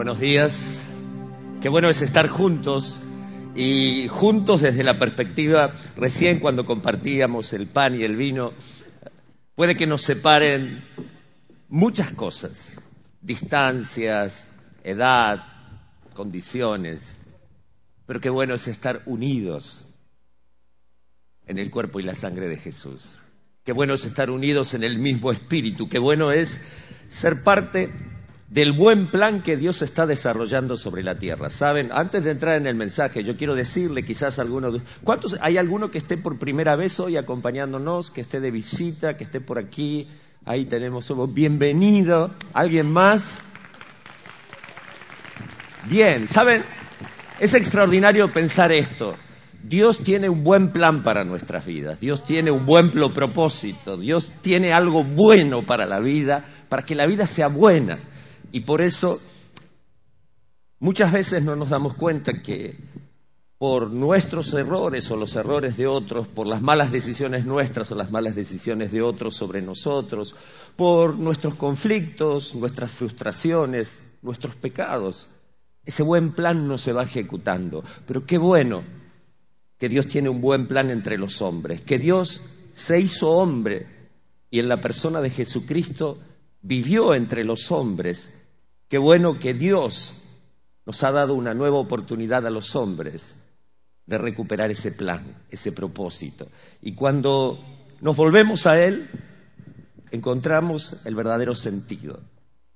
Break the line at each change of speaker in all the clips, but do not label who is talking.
Buenos días. Qué bueno es estar juntos y juntos desde la perspectiva, recién cuando compartíamos el pan y el vino, puede que nos separen muchas cosas, distancias, edad, condiciones, pero qué bueno es estar unidos en el cuerpo y la sangre de Jesús. Qué bueno es estar unidos en el mismo espíritu, qué bueno es ser parte del buen plan que Dios está desarrollando sobre la tierra. Saben, antes de entrar en el mensaje, yo quiero decirle quizás a algunos, ¿cuántos hay alguno que esté por primera vez hoy acompañándonos, que esté de visita, que esté por aquí? Ahí tenemos, somos bienvenido. ¿Alguien más? Bien, saben, es extraordinario pensar esto. Dios tiene un buen plan para nuestras vidas, Dios tiene un buen propósito, Dios tiene algo bueno para la vida, para que la vida sea buena. Y por eso muchas veces no nos damos cuenta que por nuestros errores o los errores de otros, por las malas decisiones nuestras o las malas decisiones de otros sobre nosotros, por nuestros conflictos, nuestras frustraciones, nuestros pecados, ese buen plan no se va ejecutando. Pero qué bueno que Dios tiene un buen plan entre los hombres, que Dios se hizo hombre y en la persona de Jesucristo vivió entre los hombres. Qué bueno que Dios nos ha dado una nueva oportunidad a los hombres de recuperar ese plan, ese propósito. Y cuando nos volvemos a Él, encontramos el verdadero sentido,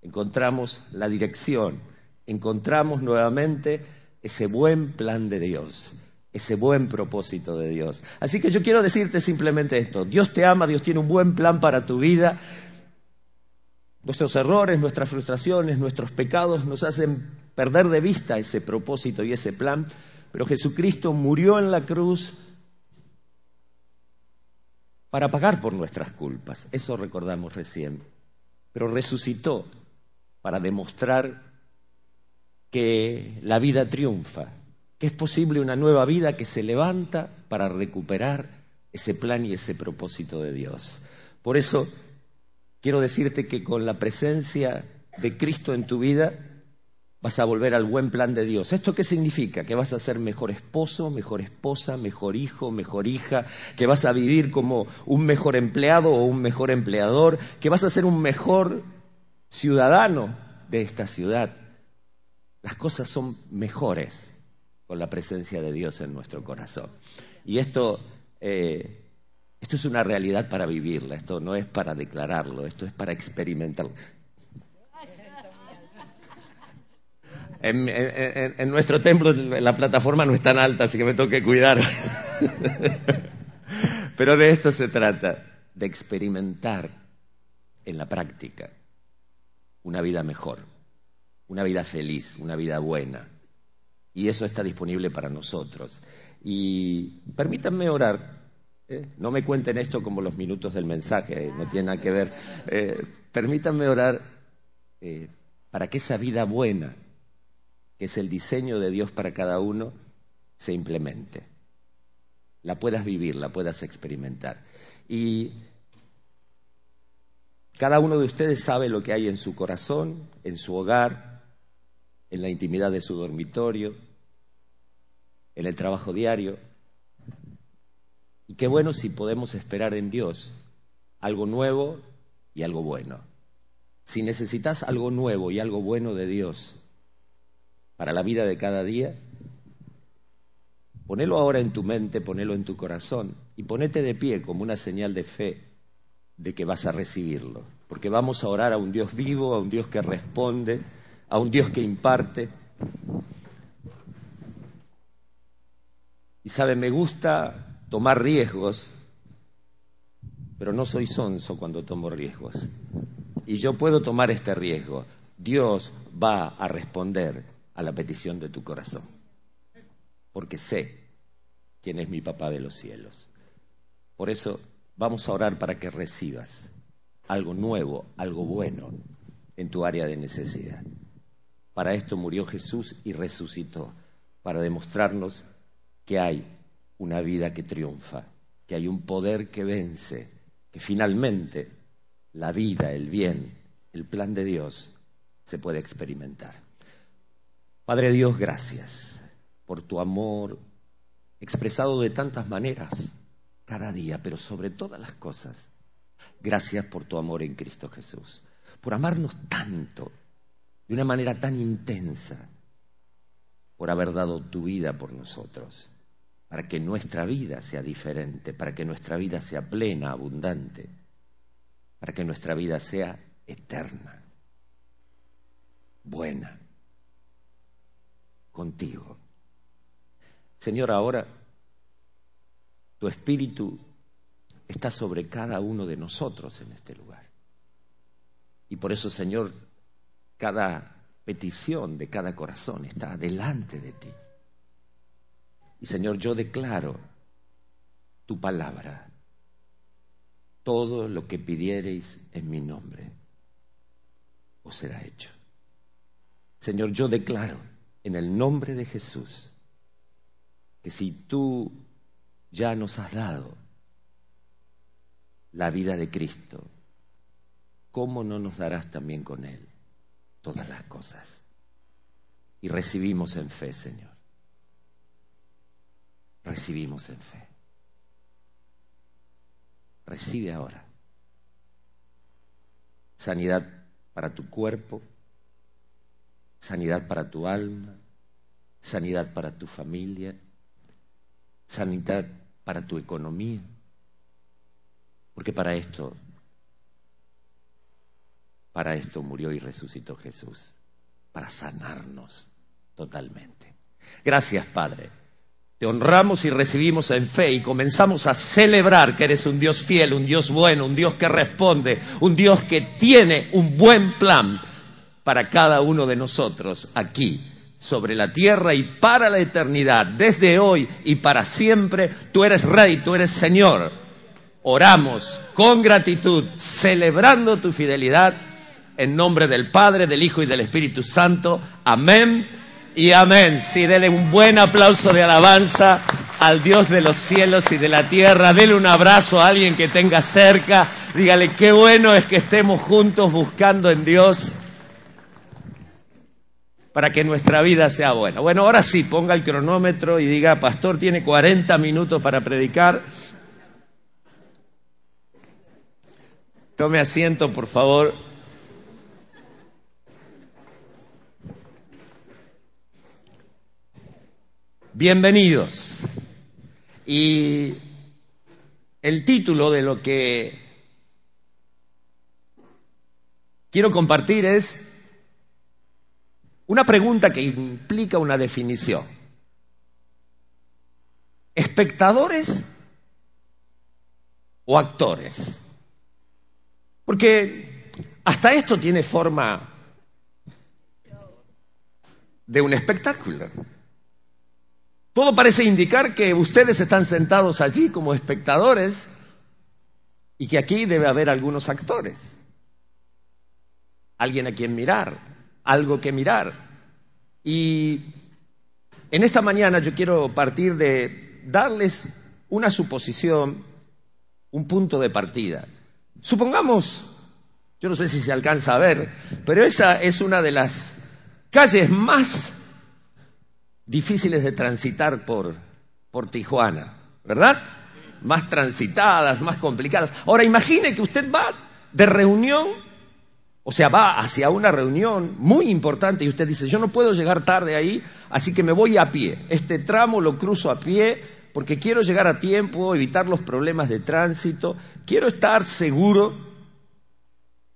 encontramos la dirección, encontramos nuevamente ese buen plan de Dios ese buen propósito de Dios. Así que yo quiero decirte simplemente esto, Dios te ama, Dios tiene un buen plan para tu vida. Nuestros errores, nuestras frustraciones, nuestros pecados nos hacen perder de vista ese propósito y ese plan, pero Jesucristo murió en la cruz para pagar por nuestras culpas, eso recordamos recién, pero resucitó para demostrar que la vida triunfa, es posible una nueva vida que se levanta para recuperar ese plan y ese propósito de Dios. Por eso quiero decirte que con la presencia de Cristo en tu vida vas a volver al buen plan de Dios. ¿Esto qué significa? Que vas a ser mejor esposo, mejor esposa, mejor hijo, mejor hija, que vas a vivir como un mejor empleado o un mejor empleador, que vas a ser un mejor ciudadano de esta ciudad. Las cosas son mejores con la presencia de Dios en nuestro corazón. Y esto, eh, esto es una realidad para vivirla, esto no es para declararlo, esto es para experimentarlo. En, nuestro templo la plataforma no es tan alta, así que me tengo que cuidar. Pero de esto se trata, de experimentar en la práctica una vida mejor, una vida feliz, una vida buena, y eso está disponible para nosotros. Y permítanme orar. ¿Eh? No me cuenten esto como los minutos del mensaje, no tiene nada que ver. Eh, permítanme orar eh, para que esa vida buena, que es el diseño de Dios para cada uno, se implemente. La puedas vivir, la puedas experimentar. Y cada uno de ustedes sabe lo que hay en su corazón, en su hogar, en la intimidad de su dormitorio, en el trabajo diario. Qué bueno si podemos esperar en Dios algo nuevo y algo bueno. Si necesitas algo nuevo y algo bueno de Dios para la vida de cada día, ponelo ahora en tu mente, ponelo en tu corazón y ponete de pie como una señal de fe de que vas a recibirlo. Porque vamos a orar a un Dios vivo, a un Dios que responde a un Dios que imparte. Y sabe, me gusta tomar riesgos, pero no soy sonso cuando tomo riesgos. Y yo puedo tomar este riesgo. Dios va a responder a la petición de tu corazón, porque sé quién es mi papá de los cielos. Por eso vamos a orar para que recibas algo nuevo, algo bueno en tu área de necesidad. Para esto murió Jesús y resucitó, para demostrarnos que hay una vida que triunfa, que hay un poder que vence, que finalmente la vida, el bien, el plan de Dios se puede experimentar. Padre Dios, gracias por tu amor expresado de tantas maneras cada día, pero sobre todas las cosas, gracias por tu amor en Cristo Jesús, por amarnos tanto, de una manera tan intensa, por haber dado tu vida por nosotros, para que nuestra vida sea diferente, para que nuestra vida sea plena, abundante, para que nuestra vida sea eterna, buena contigo. Señor, ahora tu espíritu está sobre cada uno de nosotros en este lugar. Y por eso, Señor, cada petición de cada corazón está delante de ti. Y Señor, yo declaro tu palabra. Todo lo que pidiereis en mi nombre os será hecho. Señor, yo declaro en el nombre de Jesús, que si tú ya nos has dado la vida de Cristo, ¿cómo no nos darás también con Él todas las cosas? Y recibimos en fe, Señor. Recibimos en fe. Recibe ahora sanidad para tu cuerpo, sanidad para tu alma, sanidad para tu familia, sanidad para tu economía. Porque para esto, para esto murió y resucitó Jesús, para sanarnos totalmente. Gracias, Padre. Honramos y recibimos en fe y comenzamos a celebrar que eres un Dios fiel, un Dios bueno, un Dios que responde, un Dios que tiene un buen plan para cada uno de nosotros aquí sobre la tierra y para la eternidad, desde hoy y para siempre. Tú eres Rey, tú eres Señor. Oramos con gratitud, celebrando tu fidelidad, en nombre del Padre, del Hijo y del Espíritu Santo. Amén y amén. Sí, dele un buen aplauso de alabanza al Dios de los cielos y de la tierra. Dele un abrazo a alguien que tenga cerca. Dígale qué bueno es que estemos juntos buscando en Dios para que nuestra vida sea buena. Bueno, ahora sí, ponga el cronómetro y diga, pastor, tiene 40 minutos para predicar. Tome asiento, por favor. Bienvenidos. Y el título de lo que quiero compartir es una pregunta que implica una definición. ¿Espectadores o actores? Porque hasta esto tiene forma de un espectáculo. Todo parece indicar que ustedes están sentados allí como espectadores y que aquí debe haber algunos actores, alguien a quien mirar, algo que mirar. Y en esta mañana yo quiero partir de darles una suposición, un punto de partida. Supongamos, yo no sé si se alcanza a ver, pero esa es una de las calles más difíciles de transitar por, por Tijuana, ¿verdad? Más transitadas, más complicadas. Ahora imagine que usted va de reunión o sea, va hacia una reunión muy importante y usted dice, yo no puedo llegar tarde ahí, así que me voy a pie. Este tramo lo cruzo a pie porque quiero llegar a tiempo, evitar los problemas de tránsito, quiero estar seguro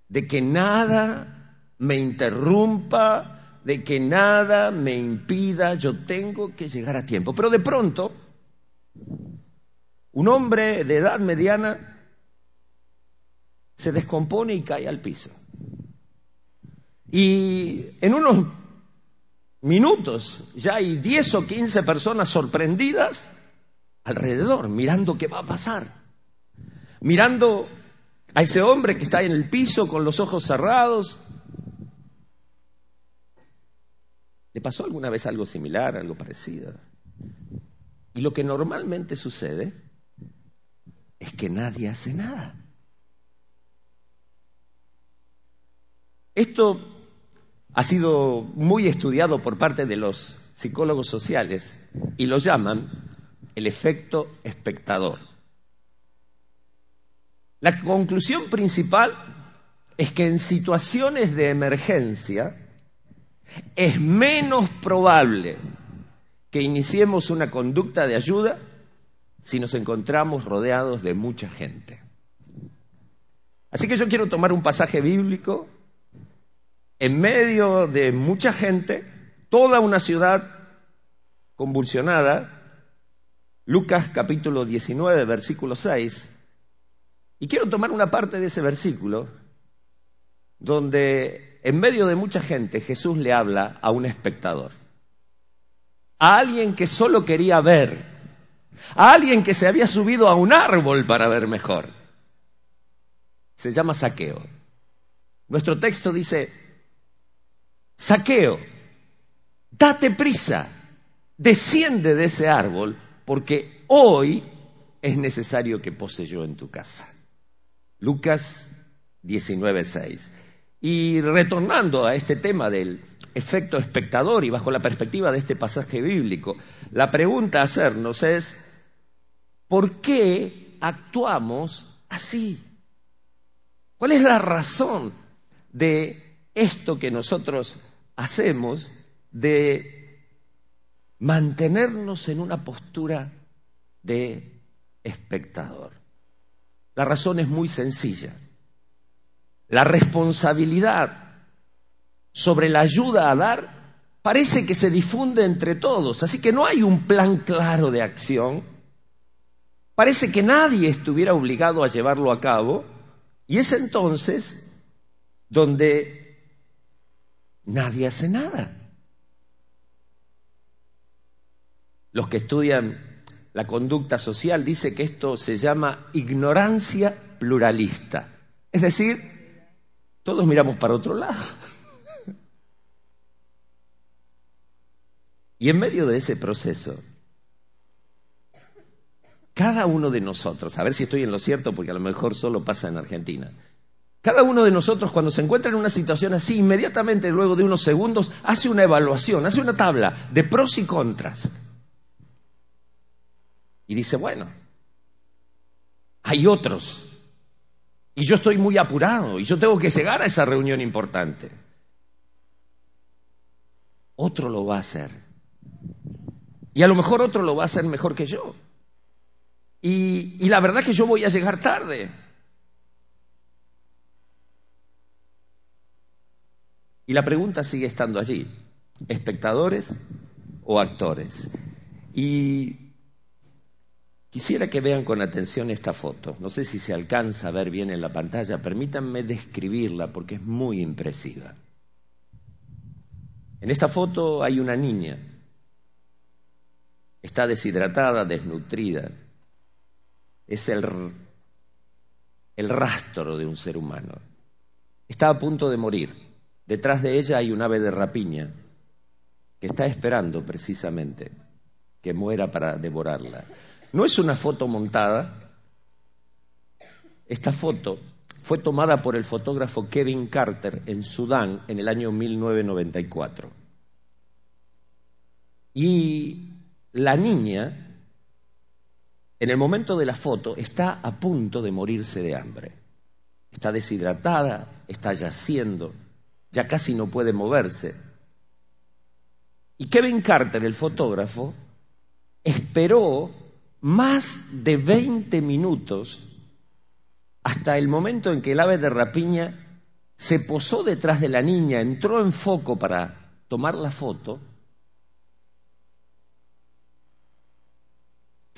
de que nada me interrumpa, de que nada me impida, yo tengo que llegar a tiempo. Pero de pronto, un hombre de edad mediana se descompone y cae al piso. Y en unos minutos ya hay 10 o 15 personas sorprendidas alrededor, mirando qué va a pasar. Mirando a ese hombre que está en el piso con los ojos cerrados. ¿Le pasó alguna vez algo similar, algo parecido? Y lo que normalmente sucede es que nadie hace nada. Esto ha sido muy estudiado por parte de los psicólogos sociales y lo llaman el efecto espectador. La conclusión principal es que en situaciones de emergencia es menos probable que iniciemos una conducta de ayuda si nos encontramos rodeados de mucha gente. Así que yo quiero tomar un pasaje bíblico en medio de mucha gente, toda una ciudad convulsionada, Lucas capítulo 19, versículo 6, y quiero tomar una parte de ese versículo donde en medio de mucha gente Jesús le habla a un espectador, a alguien que solo quería ver, a alguien que se había subido a un árbol para ver mejor. Se llama saqueo. Nuestro texto dice, saqueo, date prisa, desciende de ese árbol, porque hoy es necesario que pose yo en tu casa. Lucas 19:6. Y retornando a este tema del efecto espectador y bajo la perspectiva de este pasaje bíblico, la pregunta a hacernos es, ¿por qué actuamos así? ¿Cuál es la razón de esto que nosotros hacemos de mantenernos en una postura de espectador? La razón es muy sencilla. La responsabilidad sobre la ayuda a dar parece que se difunde entre todos, así que no hay un plan claro de acción. Parece que nadie estuviera obligado a llevarlo a cabo y es entonces donde nadie hace nada. Los que estudian la conducta social dicen que esto se llama ignorancia pluralista. Es decir, todos miramos para otro lado. Y en medio de ese proceso, cada uno de nosotros, a ver si estoy en lo cierto, porque a lo mejor solo pasa en Argentina, cada uno de nosotros cuando se encuentra en una situación así, inmediatamente luego de unos segundos, hace una evaluación, hace una tabla de pros y contras. Y dice, bueno, hay otros. Y yo estoy muy apurado y yo tengo que llegar a esa reunión importante. Otro lo va a hacer. Y a lo mejor otro lo va a hacer mejor que yo. Y, la verdad que yo voy a llegar tarde. Y la pregunta sigue estando allí, espectadores o actores. Y quisiera que vean con atención esta foto. No sé si se alcanza a ver bien en la pantalla, permítanme describirla porque es muy impresiva. En esta foto hay una niña. Está deshidratada, desnutrida, es el, el rastro de un ser humano. Está a punto de morir. Detrás de ella hay un ave de rapiña que está esperando precisamente que muera para devorarla. No es una foto montada. Esta foto fue tomada por el fotógrafo Kevin Carter en Sudán en el año 1994. Y la niña en el momento de la foto está a punto de morirse de hambre. Está deshidratada, está yaciendo, ya casi no puede moverse. Y Kevin Carter, el fotógrafo, esperó más de 20 minutos hasta el momento en que el ave de rapiña se posó detrás de la niña, entró en foco para tomar la foto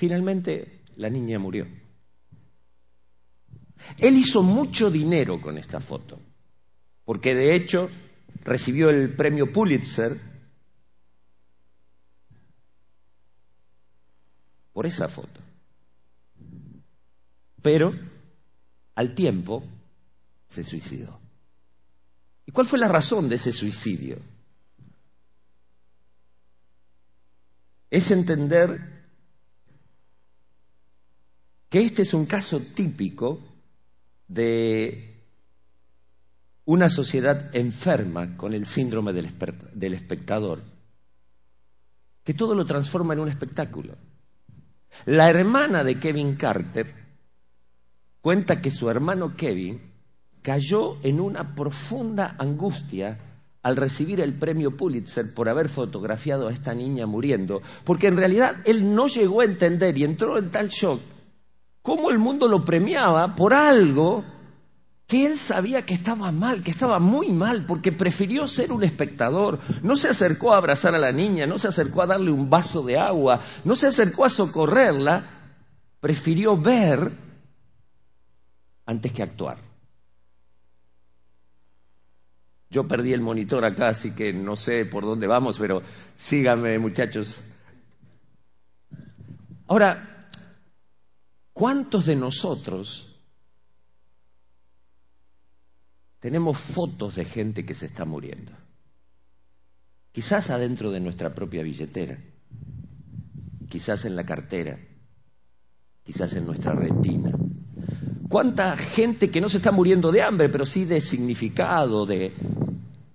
Finalmente, la niña murió. Él hizo mucho dinero con esta foto, porque de hecho recibió el premio Pulitzer por esa foto. Pero al tiempo se suicidó. ¿Y cuál fue la razón de ese suicidio? Es entender que este es un caso típico de una sociedad enferma con el síndrome del, espectador, que todo lo transforma en un espectáculo. La hermana de Kevin Carter cuenta que su hermano Kevin cayó en una profunda angustia al recibir el premio Pulitzer por haber fotografiado a esta niña muriendo, porque en realidad él no llegó a entender y entró en tal shock cómo el mundo lo premiaba por algo que él sabía que estaba mal, que estaba muy mal, porque prefirió ser un espectador. No se acercó a abrazar a la niña, no se acercó a darle un vaso de agua, no se acercó a socorrerla, prefirió ver antes que actuar. Yo perdí el monitor acá, así que no sé por dónde vamos, pero síganme muchachos. Ahora, ¿cuántos de nosotros tenemos fotos de gente que se está muriendo? Quizás adentro de nuestra propia billetera, quizás en la cartera, quizás en nuestra retina. ¿Cuánta gente que no se está muriendo de hambre, pero sí de significado, de,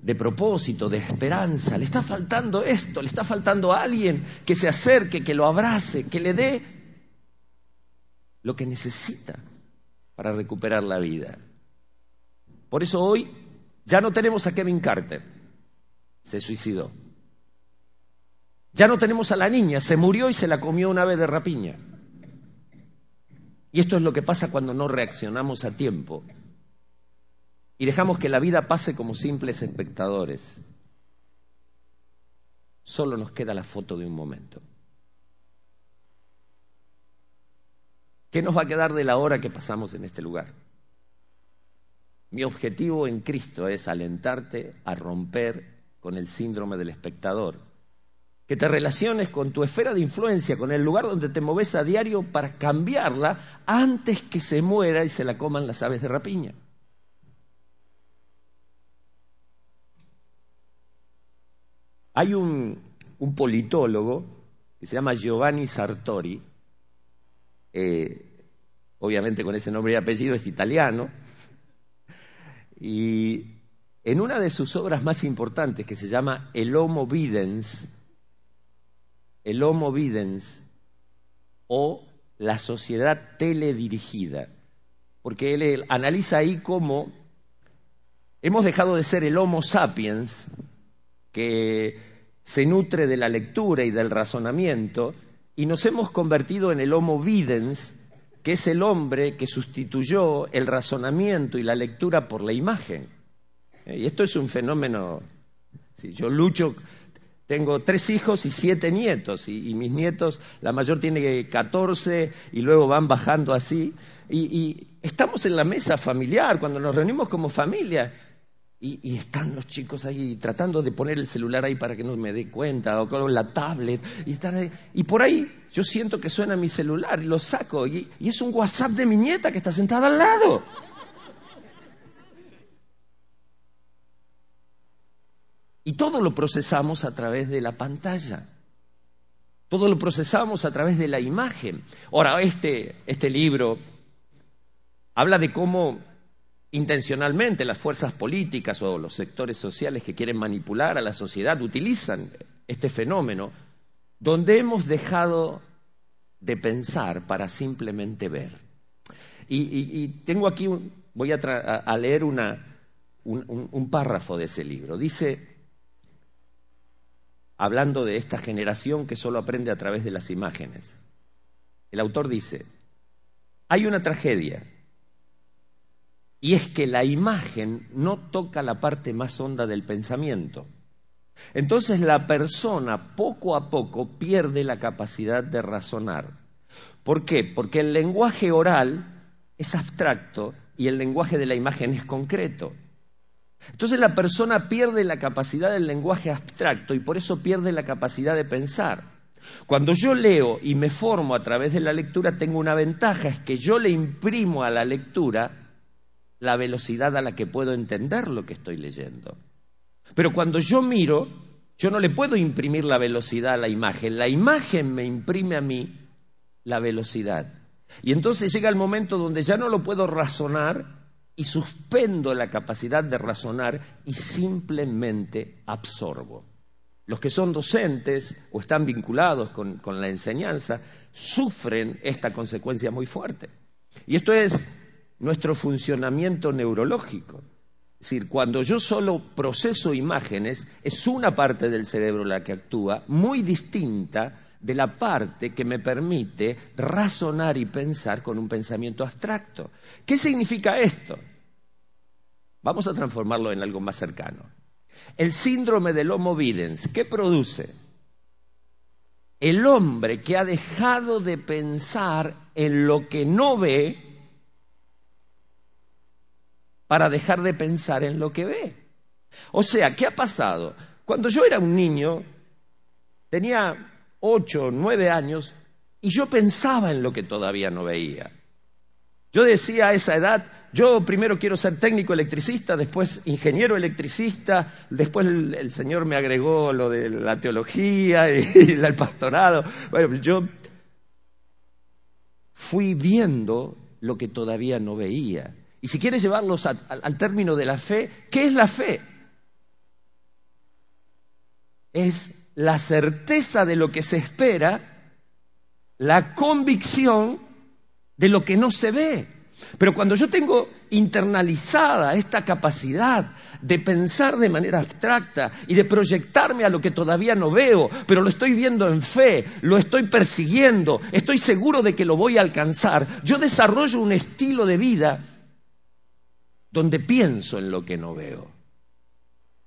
de propósito, de esperanza. Le está faltando esto, le está faltando a alguien que se acerque, que lo abrace, que le dé lo que necesita para recuperar la vida. Por eso hoy ya no tenemos a Kevin Carter, se suicidó. Ya no tenemos a la niña, se murió y se la comió una vez de rapiña. Y esto es lo que pasa cuando no reaccionamos a tiempo y dejamos que la vida pase como simples espectadores, solo nos queda la foto de un momento. ¿Qué nos va a quedar de la hora que pasamos en este lugar? Mi objetivo en Cristo es alentarte a romper con el síndrome del espectador, que te relaciones con tu esfera de influencia, con el lugar donde te moves a diario para cambiarla antes que se muera y se la coman las aves de rapiña. Hay un, politólogo que se llama Giovanni Sartori, eh, obviamente con ese nombre y apellido es italiano, y en una de sus obras más importantes que se llama El Homo Videns, el Homo Videns o la sociedad teledirigida, porque él analiza ahí cómo hemos dejado de ser el Homo sapiens, que se nutre de la lectura y del razonamiento, y nos hemos convertido en el Homo Videns, que es el hombre que sustituyó el razonamiento y la lectura por la imagen. Eh, y esto es un fenómeno. Si yo lucho, tengo tres hijos y siete nietos, y, mis nietos, la mayor tiene 14 y luego van bajando así. y estamos en la mesa familiar, cuando nos reunimos como familia, y, están los chicos ahí tratando de poner el celular ahí para que no me dé cuenta, o con la tablet, y, y por ahí yo siento que suena mi celular y lo saco, y, y es un WhatsApp de mi nieta que está sentada al lado. Y todo lo procesamos a través de la pantalla. Todo lo procesamos a través de la imagen. Ahora, este, este libro habla de cómo intencionalmente las fuerzas políticas o los sectores sociales que quieren manipular a la sociedad utilizan este fenómeno donde hemos dejado de pensar para simplemente ver. Y, tengo aquí, voy a, leer un párrafo de ese libro. Dice, hablando de esta generación que solo aprende a través de las imágenes, el autor dice, hay una tragedia y es que la imagen no toca la parte más honda del pensamiento. Entonces la persona poco a poco pierde la capacidad de razonar. ¿Por qué? Porque el lenguaje oral es abstracto y el lenguaje de la imagen es concreto. Entonces la persona pierde la capacidad del lenguaje abstracto y por eso pierde la capacidad de pensar. Cuando yo leo y me formo a través de la lectura, tengo una ventaja, es que yo le imprimo a la lectura la velocidad a la que puedo entender lo que estoy leyendo. Pero cuando yo miro, yo no le puedo imprimir la velocidad a la imagen, la imagen me imprime a mí la velocidad. Y entonces llega el momento donde ya no lo puedo razonar, y suspendo la capacidad de razonar y simplemente absorbo. Los que son docentes o están vinculados con, con la enseñanza sufren esta consecuencia muy fuerte. Y esto es nuestro funcionamiento neurológico. Es decir, cuando yo solo proceso imágenes, es una parte del cerebro la que actúa, muy distinta de la parte que me permite razonar y pensar con un pensamiento abstracto. ¿Qué significa esto? Vamos a transformarlo en algo más cercano. El síndrome del Homo videns, ¿qué produce? El hombre que ha dejado de pensar en lo que no ve para dejar de pensar en lo que ve. O sea, ¿qué ha pasado? Cuando yo era un niño, tenía ocho, nueve años, y yo pensaba en lo que todavía no veía. Yo decía a esa edad, yo primero quiero ser técnico electricista, después ingeniero electricista, después el, Señor me agregó lo de la teología y, el pastorado. Bueno, yo fui viendo lo que todavía no veía. Y si quieres llevarlos al término de la fe, ¿qué es la fe? Es la certeza de lo que se espera, la convicción de lo que no se ve. Pero cuando yo tengo internalizada esta capacidad de pensar de manera abstracta y de proyectarme a lo que todavía no veo, pero lo estoy viendo en fe, lo estoy persiguiendo, estoy seguro de que lo voy a alcanzar, yo desarrollo un estilo de vida donde pienso en lo que no veo.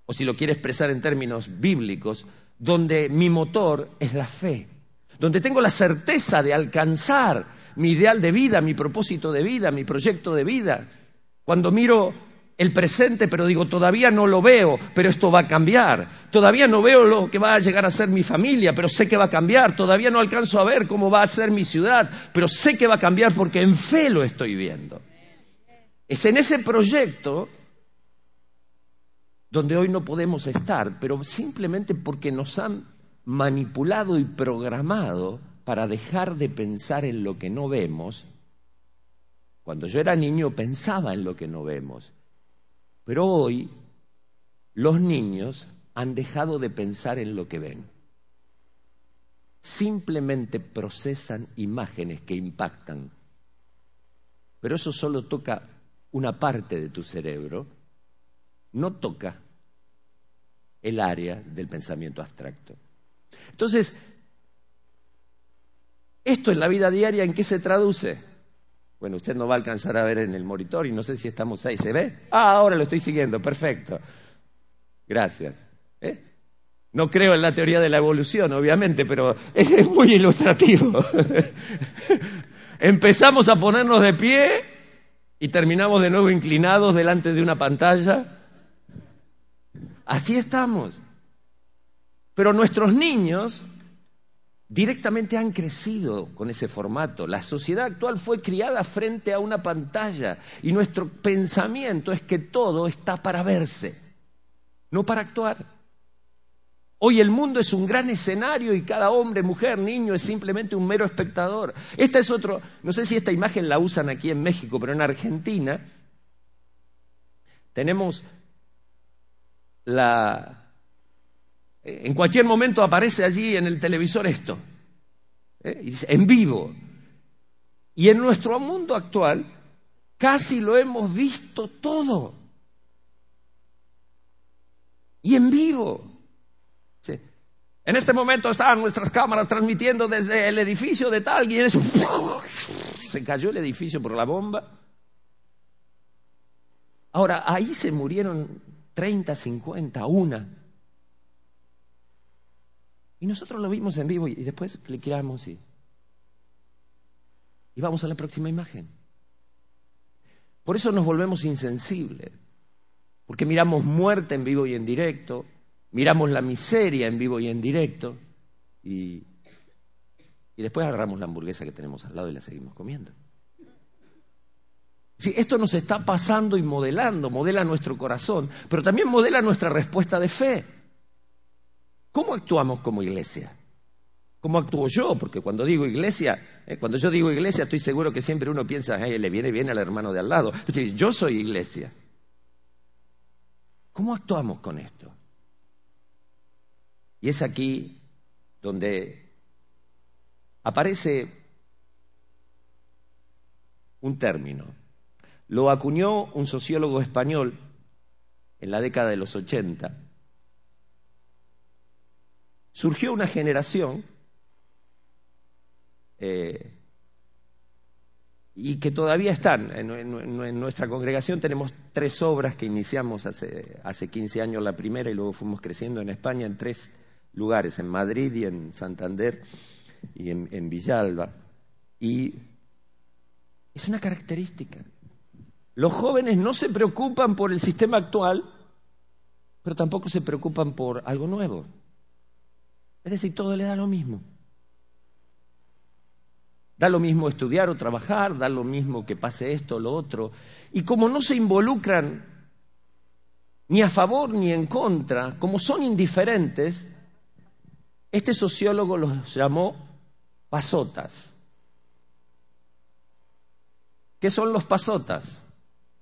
O si lo quiere expresar en términos bíblicos, donde mi motor es la fe, donde tengo la certeza de alcanzar mi ideal de vida, mi propósito de vida, mi proyecto de vida. Cuando miro el presente, pero digo, todavía no lo veo, pero esto va a cambiar. Todavía no veo lo que va a llegar a ser mi familia, pero sé que va a cambiar. Todavía no alcanzo a ver cómo va a ser mi ciudad, pero sé que va a cambiar porque en fe lo estoy viendo. Es en ese proyecto donde hoy no podemos estar, pero simplemente porque nos han manipulado y programado para dejar de pensar en lo que no vemos. Cuando yo era niño pensaba en lo que no vemos, pero hoy los niños han dejado de pensar en lo que ven. Simplemente procesan imágenes que impactan. Pero eso solo toca una parte de tu cerebro, no toca el área del pensamiento abstracto. Entonces, esto en la vida diaria, ¿en qué se traduce? Bueno, usted no va a alcanzar a ver en el monitor y no sé si estamos ahí. ¿Se ve? Ah, ahora lo estoy siguiendo. Perfecto. Gracias. ¿Eh? No creo en la teoría de la evolución, obviamente, pero es muy ilustrativo. Empezamos a ponernos de pie y terminamos de nuevo inclinados delante de una pantalla. Así estamos. Pero nuestros niños directamente han crecido con ese formato. La sociedad actual fue criada frente a una pantalla y nuestro pensamiento es que todo está para verse, no para actuar. Hoy el mundo es un gran escenario y cada hombre, mujer, niño es simplemente un mero espectador. Esta es otro, no sé si esta imagen la usan aquí en México, pero en Argentina tenemos la en cualquier momento aparece allí en el televisor esto, ¿eh? en vivo. Y en nuestro mundo actual casi lo hemos visto todo. Y en vivo. En este momento están nuestras cámaras transmitiendo desde el edificio de tal y en eso se cayó el edificio por la bomba. Ahora, ahí se murieron 30, 50, una y nosotros lo vimos en vivo y, después clicamos y, y vamos a la próxima imagen. Por eso nos volvemos insensibles, porque miramos muerte en vivo y en directo, miramos la miseria en vivo y en directo, y, después agarramos la hamburguesa que tenemos al lado y la seguimos comiendo. Sí, esto nos está pasando y modelando, modela nuestro corazón, pero también modela nuestra respuesta de fe. ¿Cómo actuamos como iglesia? ¿Cómo actúo yo? Porque cuando digo iglesia, eh, cuando yo digo iglesia, estoy seguro que siempre uno piensa, le viene bien al hermano de al lado. Es decir, yo soy iglesia. ¿Cómo actuamos con esto? Y es aquí donde aparece un término. Lo acuñó un sociólogo español en la década de los 80. Surgió una generación eh, y que todavía están. En, nuestra congregación tenemos tres obras que iniciamos hace, hace 15 años la primera y luego fuimos creciendo en España en tres lugares, en Madrid y en Santander y en, en Villalba. Y es una característica. Los jóvenes no se preocupan por el sistema actual, pero tampoco se preocupan por algo nuevo. Es decir, todo le da lo mismo. Da lo mismo estudiar o trabajar, da lo mismo que pase esto o lo otro. Y como no se involucran ni a favor ni en contra, como son indiferentes, este sociólogo los llamó pasotas. ¿Qué son los pasotas?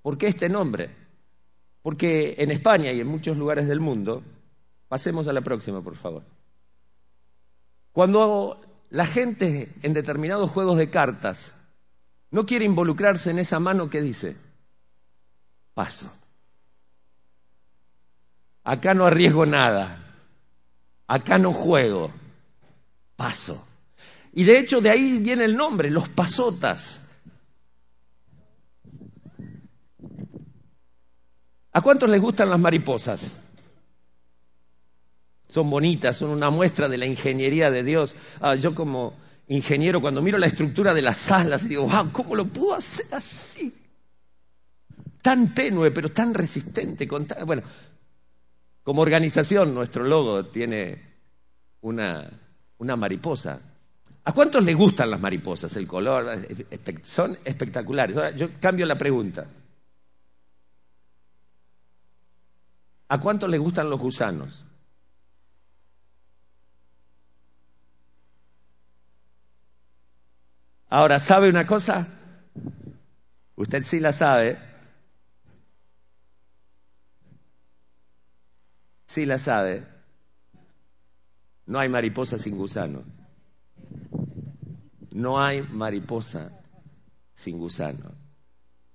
¿Por qué este nombre? Porque en España y en muchos lugares del mundo, pasemos a la próxima, por favor. Cuando la gente en determinados juegos de cartas no quiere involucrarse en esa mano que dice, paso. Acá no arriesgo nada. Acá no juego. Paso. Y de hecho de ahí viene el nombre, los pasotas. ¿A cuántos les gustan las mariposas? son bonitas, son una muestra de la ingeniería de Dios. Ah, yo como ingeniero, cuando miro la estructura de las alas, digo, wow, ¿cómo lo pudo hacer así? Tan tenue, pero tan resistente. Bueno, como organización, nuestro logo tiene una, una mariposa. ¿A cuántos les gustan las mariposas? El color, son espectaculares. Ahora, yo cambio la pregunta. ¿A cuántos les gustan los gusanos? Ahora, ¿sabe una cosa? Usted sí la sabe. Sí la sabe. No hay mariposa sin gusano. No hay mariposa sin gusano.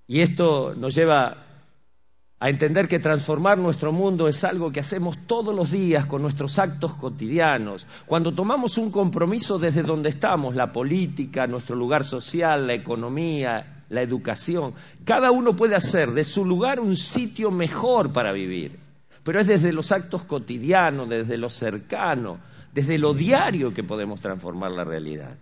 Y esto nos lleva a entender que transformar nuestro mundo es algo que hacemos todos los días con nuestros actos cotidianos. Cuando tomamos un compromiso desde donde estamos, la política, nuestro lugar social, la economía, la educación, cada uno puede hacer de su lugar un sitio mejor para vivir. Pero es desde los actos cotidianos, desde lo cercano, desde lo diario que podemos transformar la realidad.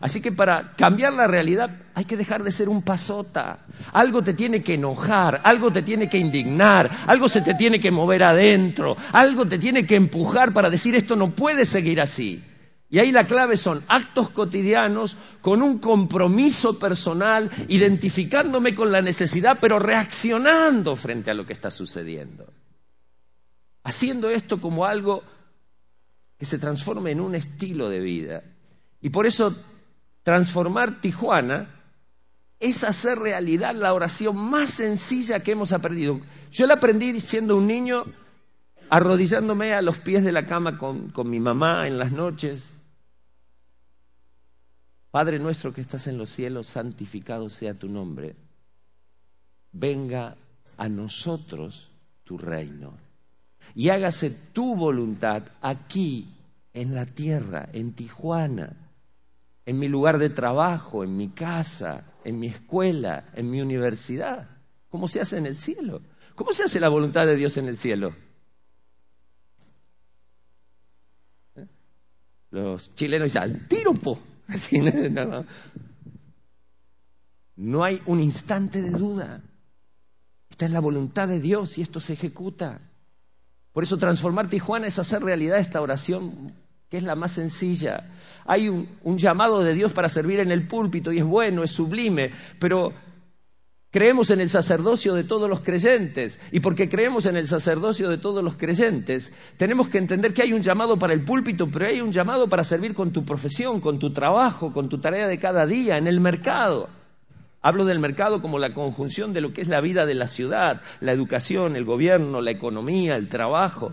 Así que para cambiar la realidad hay que dejar de ser un pasota. Algo te tiene que enojar, algo te tiene que indignar, algo se te tiene que mover adentro, algo te tiene que empujar para decir esto no puede seguir así. Y ahí la clave son actos cotidianos con un compromiso personal, identificándome con la necesidad, pero reaccionando frente a lo que está sucediendo. Haciendo esto como algo que se transforme en un estilo de vida. Y por eso transformar Tijuana es hacer realidad la oración más sencilla que hemos aprendido. Yo la aprendí siendo un niño, arrodillándome a los pies de la cama con, con mi mamá en las noches. Padre nuestro que estás en los cielos, santificado sea tu nombre. Venga a nosotros tu reino y hágase tu voluntad aquí en la tierra, en Tijuana en mi lugar de trabajo, en mi casa, en mi escuela, en mi universidad. ¿Cómo se hace en el cielo? ¿Cómo se hace la voluntad de Dios en el cielo? ¿Eh? Los chilenos dicen, al tiro, po. No hay un instante de duda. Esta es la voluntad de Dios y esto se ejecuta. Por eso transformar Tijuana es hacer realidad esta oración que es la más sencilla. Hay un, llamado de Dios para servir en el púlpito y es bueno, es sublime, pero creemos en el sacerdocio de todos los creyentes. Y porque creemos en el sacerdocio de todos los creyentes, tenemos que entender que hay un llamado para el púlpito, pero hay un llamado para servir con tu profesión, con tu trabajo, con tu tarea de cada día, en el mercado. Hablo del mercado como la conjunción de lo que es la vida de la ciudad, la educación, el gobierno, la economía, el trabajo.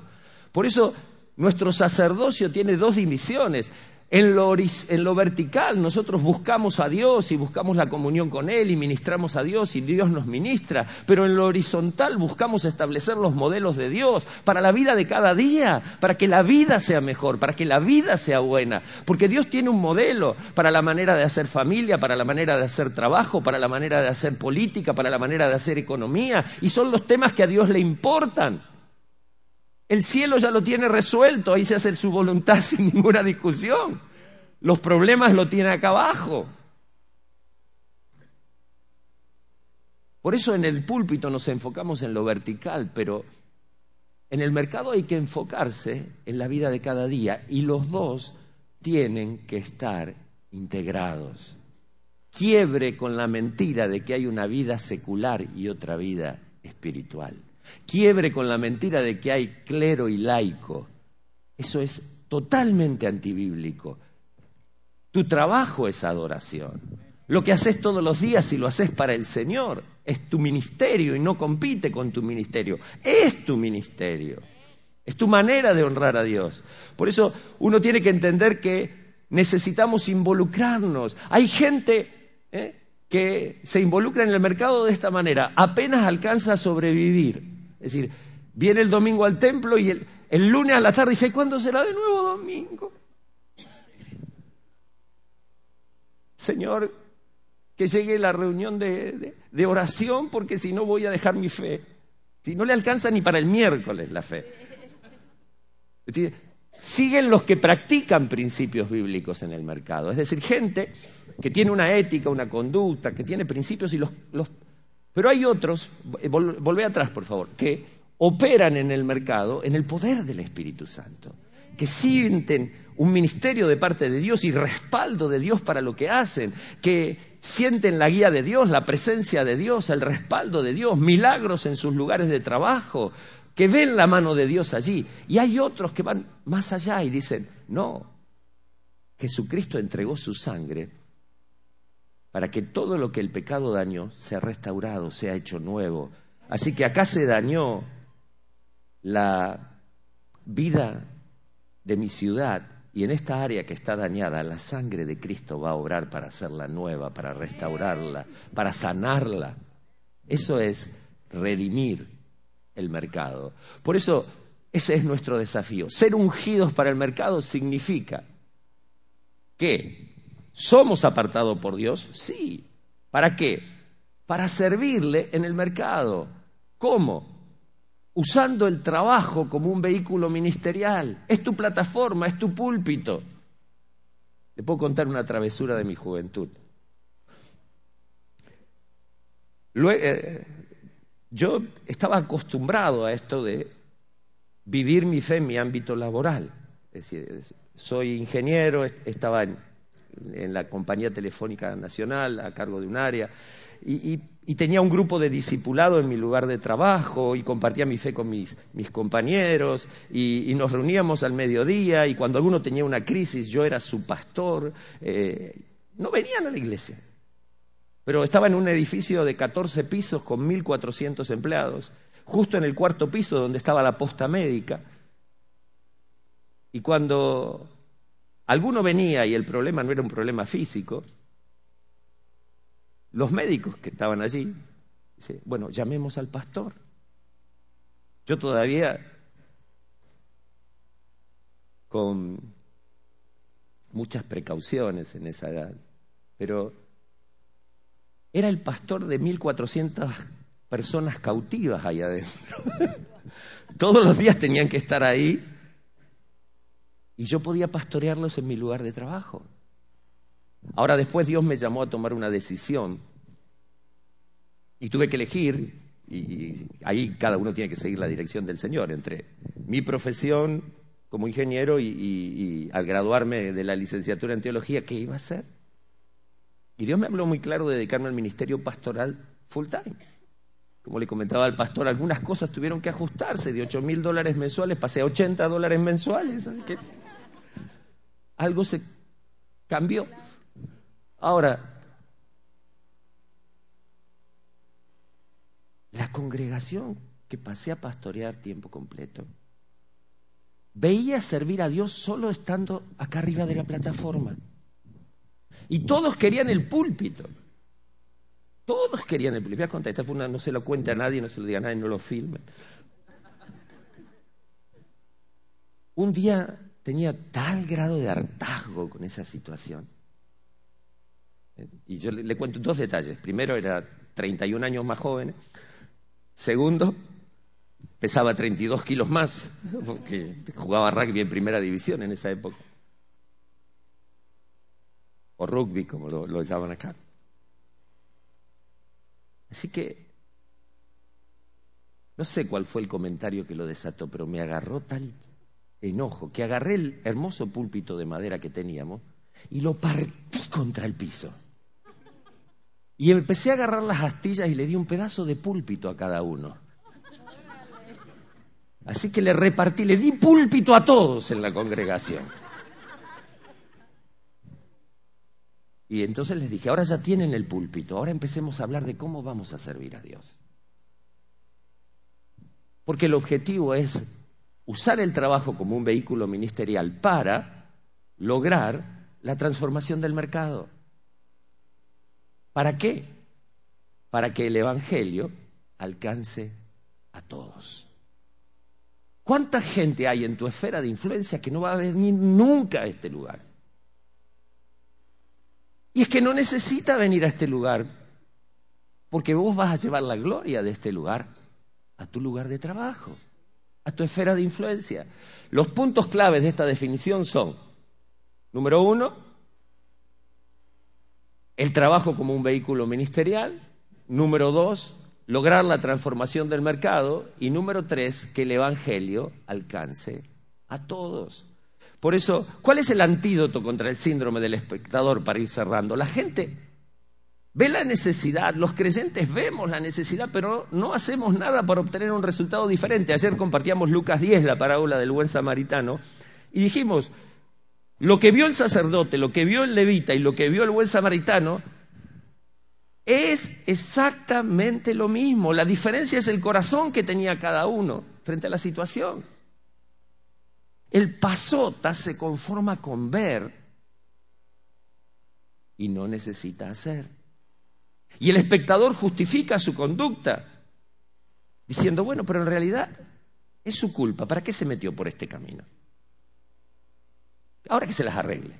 Por eso nuestro sacerdocio tiene dos divisiones. En lo, vertical. Nosotros buscamos a Dios y buscamos la comunión con Él y ministramos a Dios y Dios nos ministra, pero en lo horizontal buscamos establecer los modelos de Dios para la vida de cada día, para que la vida sea mejor, para que la vida sea buena, porque Dios tiene un modelo para la manera de hacer familia, para la manera de hacer trabajo, para la manera de hacer política, para la manera de hacer economía, y son los temas que a Dios le importan. El cielo ya lo tiene resuelto, ahí se hace su voluntad sin ninguna discusión. Los problemas lo tiene acá abajo. Por eso en el púlpito nos enfocamos en lo vertical, pero en el mercado hay que enfocarse en la vida de cada día y los dos tienen que estar integrados. Quiebre con la mentira de que hay una vida secular y otra vida espiritual. Quiebre con la mentira de que hay clero y laico. Eso es totalmente antibíblico. Tu trabajo es adoración. Lo que haces todos los días y lo haces para el Señor es tu ministerio y no compite con tu ministerio. Es tu ministerio. Es tu manera de honrar a Dios. Por eso uno tiene que entender que necesitamos involucrarnos. Hay gente ¿eh? que se involucra en el mercado de esta manera. Apenas alcanza a sobrevivir. Es decir, viene el domingo al templo y el, lunes a la tarde dice, ¿cuándo será de nuevo domingo? Señor, que llegue la reunión de, oración porque si no voy a dejar mi fe. Si no le alcanza ni para el miércoles la fe. Es decir, siguen los que practican principios bíblicos en el mercado. Es decir, gente que tiene una ética, una conducta, que tiene principios y los, los pero hay otros, volvé atrás por favor, que operan en el mercado en el poder del Espíritu Santo, que sienten un ministerio de parte de Dios y respaldo de Dios para lo que hacen, que sienten la guía de Dios, la presencia de Dios, el respaldo de Dios, milagros en sus lugares de trabajo, que ven la mano de Dios allí. Y hay otros que van más allá y dicen, no, Jesucristo entregó su sangre para que todo lo que el pecado dañó sea restaurado, sea hecho nuevo. Así que acá se dañó la vida de mi ciudad y en esta área que está dañada, la sangre de Cristo va a obrar para hacerla nueva, para restaurarla, para sanarla. Eso es redimir el mercado. Por eso ese es nuestro desafío. Ser ungidos para el mercado significa que ¿Somos apartados por Dios? Sí. ¿Para qué? Para servirle en el mercado. ¿Cómo? Usando el trabajo como un vehículo ministerial. Es tu plataforma, es tu púlpito. Le puedo contar una travesura de mi juventud. Eh, yo estaba acostumbrado a esto de vivir mi fe en mi ámbito laboral. Es decir, soy ingeniero, estaba en, en la compañía telefónica nacional a cargo de un área y, tenía un grupo de discipulado en mi lugar de trabajo y compartía mi fe con mis, compañeros y, nos reuníamos al mediodía y cuando alguno tenía una crisis yo era su pastor. Eh, no venían a la iglesia, pero estaba en un edificio de 14 pisos con 1.400 empleados, justo en el cuarto piso donde estaba la posta médica. Y cuando Alguno venía y el problema no era un problema físico. Los médicos que estaban allí, dice, bueno, llamemos al pastor. Yo todavía con muchas precauciones en esa edad, pero era el pastor de 1400 personas cautivas ahí adentro. Todos los días tenían que estar ahí y yo podía pastorearlos en mi lugar de trabajo. Ahora después Dios me llamó a tomar una decisión y tuve que elegir, y ahí cada uno tiene que seguir la dirección del Señor, entre mi profesión como ingeniero y, al graduarme de la licenciatura en teología, ¿qué iba a hacer? Y Dios me habló muy claro de dedicarme al ministerio pastoral full time. Como le comentaba al pastor, algunas cosas tuvieron que ajustarse. De 8 mil dólares mensuales pasé a 80 dólares mensuales. Así que algo se cambió. Ahora, la congregación que pasé a pastorear tiempo completo veía servir a Dios solo estando acá arriba de la plataforma. Y todos querían el púlpito. Todos querían el púlpito. Voy esta fue una, no se lo cuente a nadie, no se lo diga a nadie, no lo filmen. Un día tenía tal grado de hartazgo con esa situación. Y yo le, le cuento dos detalles. Primero, era 31 años más joven. Segundo, pesaba 32 kilos más, porque jugaba rugby en primera división en esa época. O rugby, como lo, lo llaman acá. Así que, no sé cuál fue el comentario que lo desató, pero me agarró tal enojo que agarré el hermoso púlpito de madera que teníamos y lo partí contra el piso. Y empecé a agarrar las astillas y le di un pedazo de púlpito a cada uno. Así que le repartí, le di púlpito a todos en la congregación. Y entonces les dije, ahora ya tienen el púlpito, ahora empecemos a hablar de cómo vamos a servir a Dios. Porque el objetivo es usar el trabajo como un vehículo ministerial para lograr la transformación del mercado. ¿Para qué? Para que el Evangelio alcance a todos. ¿Cuánta gente hay en tu esfera de influencia que no va a venir nunca a este lugar? Y es que no necesita venir a este lugar, porque vos vas a llevar la gloria de este lugar a tu lugar de trabajo, a tu esfera de influencia. Los puntos claves de esta definición son, número uno, el trabajo como un vehículo ministerial, número dos, lograr la transformación del mercado y número tres, que el Evangelio alcance a todos. Por eso, ¿cuál es el antídoto contra el síndrome del espectador para ir cerrando? La gente ve la necesidad, los creyentes vemos la necesidad, pero no hacemos nada para obtener un resultado diferente. Ayer compartíamos Lucas 10, la parábola del buen samaritano, y dijimos, lo que vio el sacerdote, lo que vio el levita y lo que vio el buen samaritano es exactamente lo mismo. La diferencia es el corazón que tenía cada uno frente a la situación. El pasota se conforma con ver y no necesita hacer. Y el espectador justifica su conducta diciendo, bueno, pero en realidad es su culpa. ¿Para qué se metió por este camino? Ahora que se las arregle.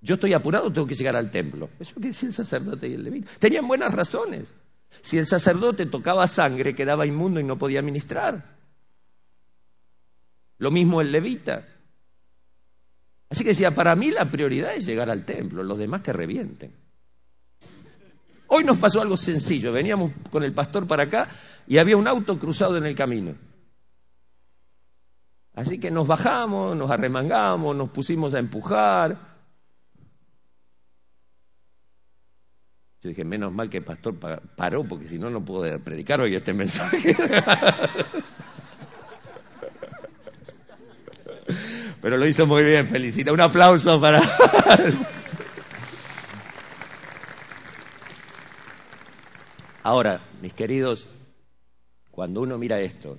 Yo estoy apurado, tengo que llegar al templo. Eso es que decía el sacerdote y el levita. Tenían buenas razones. Si el sacerdote tocaba sangre, quedaba inmundo y no podía ministrar. Lo mismo el levita. Así que decía, para mí la prioridad es llegar al templo, los demás que revienten. Hoy nos pasó algo sencillo. Veníamos con el pastor para acá y había un auto cruzado en el camino. Así que nos bajamos, nos arremangamos, nos pusimos a empujar. Yo dije, menos mal que el pastor paró, porque si no, no puedo predicar hoy este mensaje. Pero lo hizo muy bien, felicita. Un aplauso para... Ahora, mis queridos, cuando uno mira esto,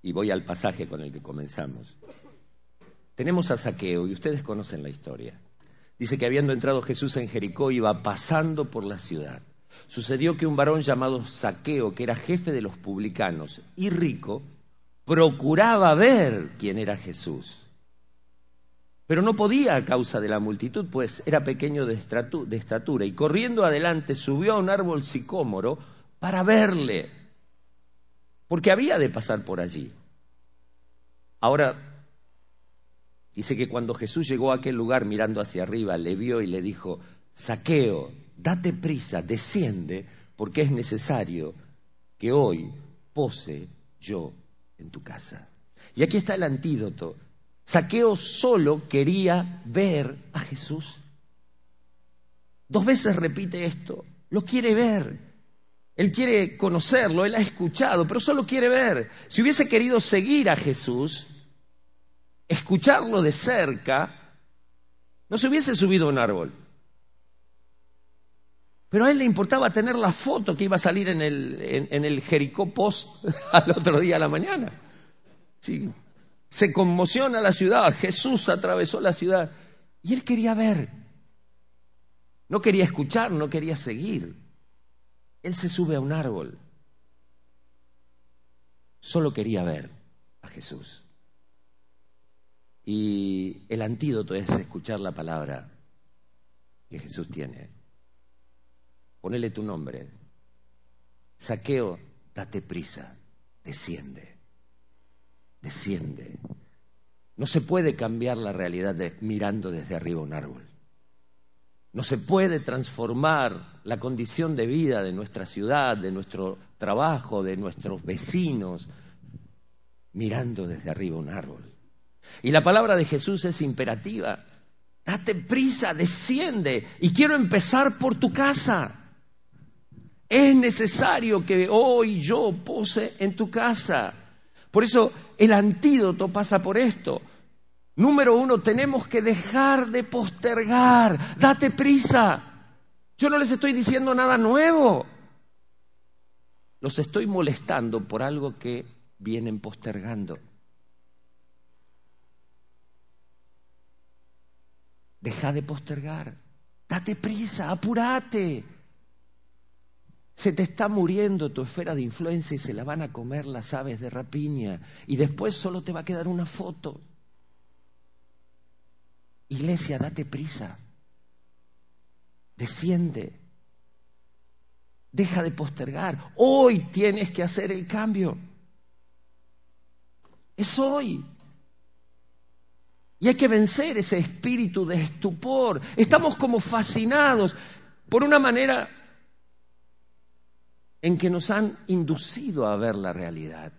y voy al pasaje con el que comenzamos, tenemos a Saqueo, y ustedes conocen la historia. Dice que habiendo entrado Jesús en Jericó iba pasando por la ciudad. Sucedió que un varón llamado Saqueo, que era jefe de los publicanos y rico, procuraba ver quién era Jesús. Pero no podía a causa de la multitud, pues era pequeño de, estatura, y corriendo adelante subió a un árbol sicómoro para verle, porque había de pasar por allí. Ahora Dice que cuando Jesús llegó a aquel lugar mirando hacia arriba, le vio y le dijo, Saqueo, date prisa, desciende, porque es necesario que hoy pose yo en tu casa. Y aquí está el antídoto. Saqueo solo quería ver a Jesús. Dos veces repite esto, lo quiere ver. Él quiere conocerlo, él ha escuchado, pero solo quiere ver. Si hubiese querido seguir a Jesús, escucharlo de cerca, no se hubiese subido a un árbol. Pero a él le importaba tener la foto que iba a salir en el, en, el Jericó Post al otro día a la mañana. Sí. Se conmociona la ciudad, Jesús atravesó la ciudad. Y él quería ver. No quería escuchar, no quería seguir. Él se sube a un árbol. Solo quería ver a Jesús. Y el antídoto es escuchar la palabra que Jesús tiene. Ponele tu nombre. Saqueo, date prisa, desciende, desciende. No se puede cambiar la realidad mirando desde arriba un árbol. No se puede transformar la condición de vida de nuestra ciudad, de nuestro trabajo, de nuestros vecinos, mirando desde arriba un árbol. Y la palabra de Jesús es imperativa. Date prisa, desciende. Y quiero empezar por tu casa. Es necesario que hoy yo pose en tu casa. Por eso el antídoto pasa por esto. Número uno, tenemos que dejar de postergar. Date prisa. Yo no les estoy diciendo nada nuevo. Los estoy molestando por algo que vienen postergando. Deja de postergar. Date prisa, apúrate. Se te está muriendo tu esfera de influencia y se la van a comer las aves de rapiña. Y después solo te va a quedar una foto. Iglesia, date prisa. Desciende. Deja de postergar. Hoy tienes que hacer el cambio. Es hoy. Y hay que vencer ese espíritu de estupor. Estamos como fascinados por una manera en que nos han inducido a ver la realidad.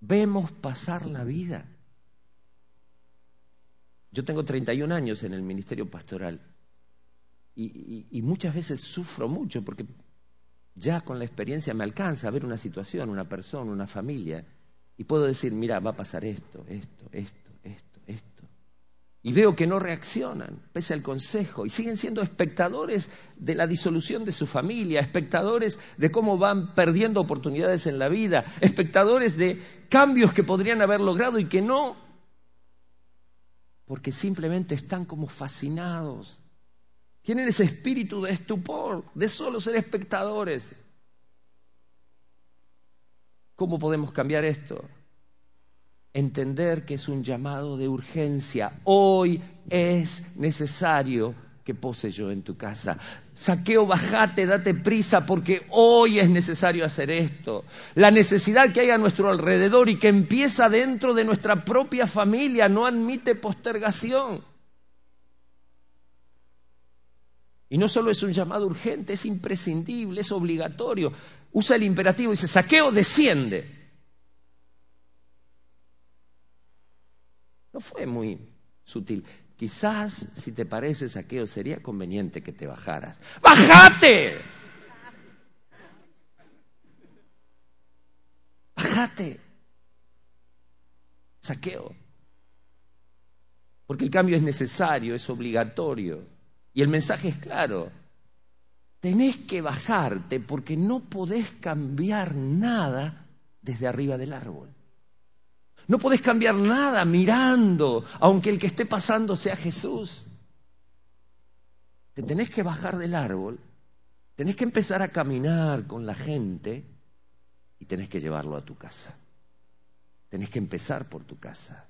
Vemos pasar la vida. Yo tengo 31 años en el ministerio pastoral y, muchas veces sufro mucho porque ya con la experiencia me alcanza a ver una situación, una persona, una familia y puedo decir, mira, va a pasar esto, esto, esto, esto, esto. Y veo que no reaccionan, pese al consejo, y siguen siendo espectadores de la disolución de su familia, espectadores de cómo van perdiendo oportunidades en la vida, espectadores de cambios que podrían haber logrado y que no porque simplemente están como fascinados. Tienen ese espíritu de estupor, de solo ser espectadores. ¿Cómo podemos cambiar esto? Entender que es un llamado de urgencia. Hoy es necesario que pose yo en tu casa. Saqueo, bajate, date prisa, porque hoy es necesario hacer esto. La necesidad que hay a nuestro alrededor y que empieza dentro de nuestra propia familia no admite postergación. Y no solo es un llamado urgente, es imprescindible, es obligatorio. Usa el imperativo y dice, saqueo, desciende. Fue muy sutil. Quizás, si te parece, saqueo, sería conveniente que te bajaras. ¡Bájate! ¡Bájate! Saqueo. Porque el cambio es necesario, es obligatorio. Y el mensaje es claro. Tenés que bajarte porque no podés cambiar nada desde arriba del árbol. No podés cambiar nada mirando, aunque el que esté pasando sea Jesús. Te tenés que bajar del árbol, tenés que empezar a caminar con la gente y tenés que llevarlo a tu casa. Tenés que empezar por tu casa.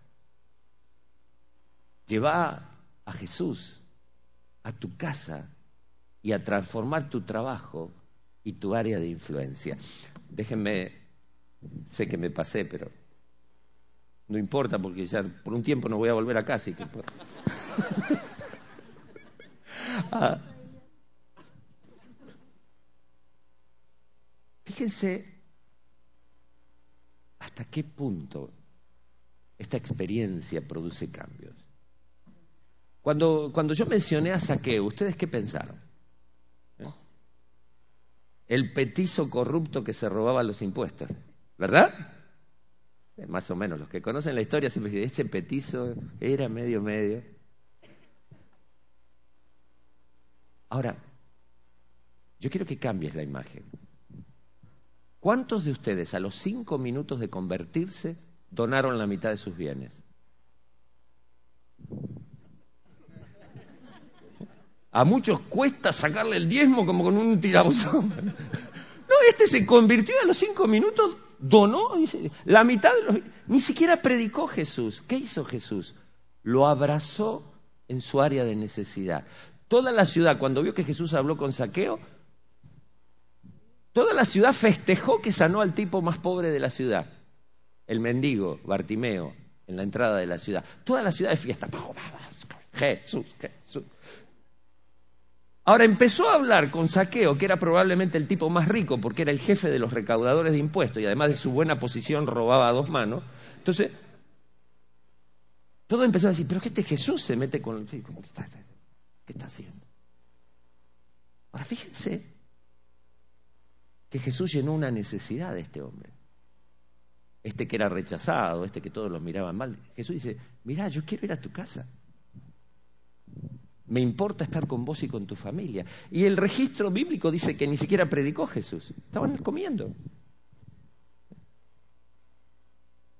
Lleva a Jesús a tu casa y a transformar tu trabajo y tu área de influencia. Déjenme, sé que me pasé, pero no importa porque ya por un tiempo no voy a volver a casa. Que... Ah. Fíjense hasta qué punto esta experiencia produce cambios. Cuando, cuando yo mencioné a Saqueo, ¿ustedes qué pensaron? ¿Eh? el petizo corrupto que se robaba los impuestos, ¿verdad? Eh, más o menos, los que conocen la historia siempre dicen, ese petizo era medio medio. Ahora, yo quiero que cambies la imagen. ¿Cuántos de ustedes a los cinco minutos de convertirse donaron la mitad de sus bienes? A muchos cuesta sacarle el diezmo como con un tirabuzón. Este se convirtió a los cinco minutos, donó la mitad de los... Ni siquiera predicó Jesús. ¿Qué hizo Jesús? Lo abrazó en su área de necesidad. Toda la ciudad, cuando vio que Jesús habló con Saqueo, toda la ciudad festejó que sanó al tipo más pobre de la ciudad, el mendigo, Bartimeo, en la entrada de la ciudad. Toda la ciudad de fiesta. Jesús, Jesús. Ahora empezó a hablar con Saqueo, que era probablemente el tipo más rico, porque era el jefe de los recaudadores de impuestos y además de su buena posición robaba a dos manos. Entonces, todo empezó a decir, pero que este Jesús se mete con... ¿Qué está, qué está haciendo? Ahora fíjense que Jesús llenó una necesidad de este hombre. Este que era rechazado, este que todos los miraban mal. Jesús dice, mira, yo quiero ir a tu casa. Me importa estar con vos y con tu familia. Y el registro bíblico dice que ni siquiera predicó Jesús. Estaban comiendo.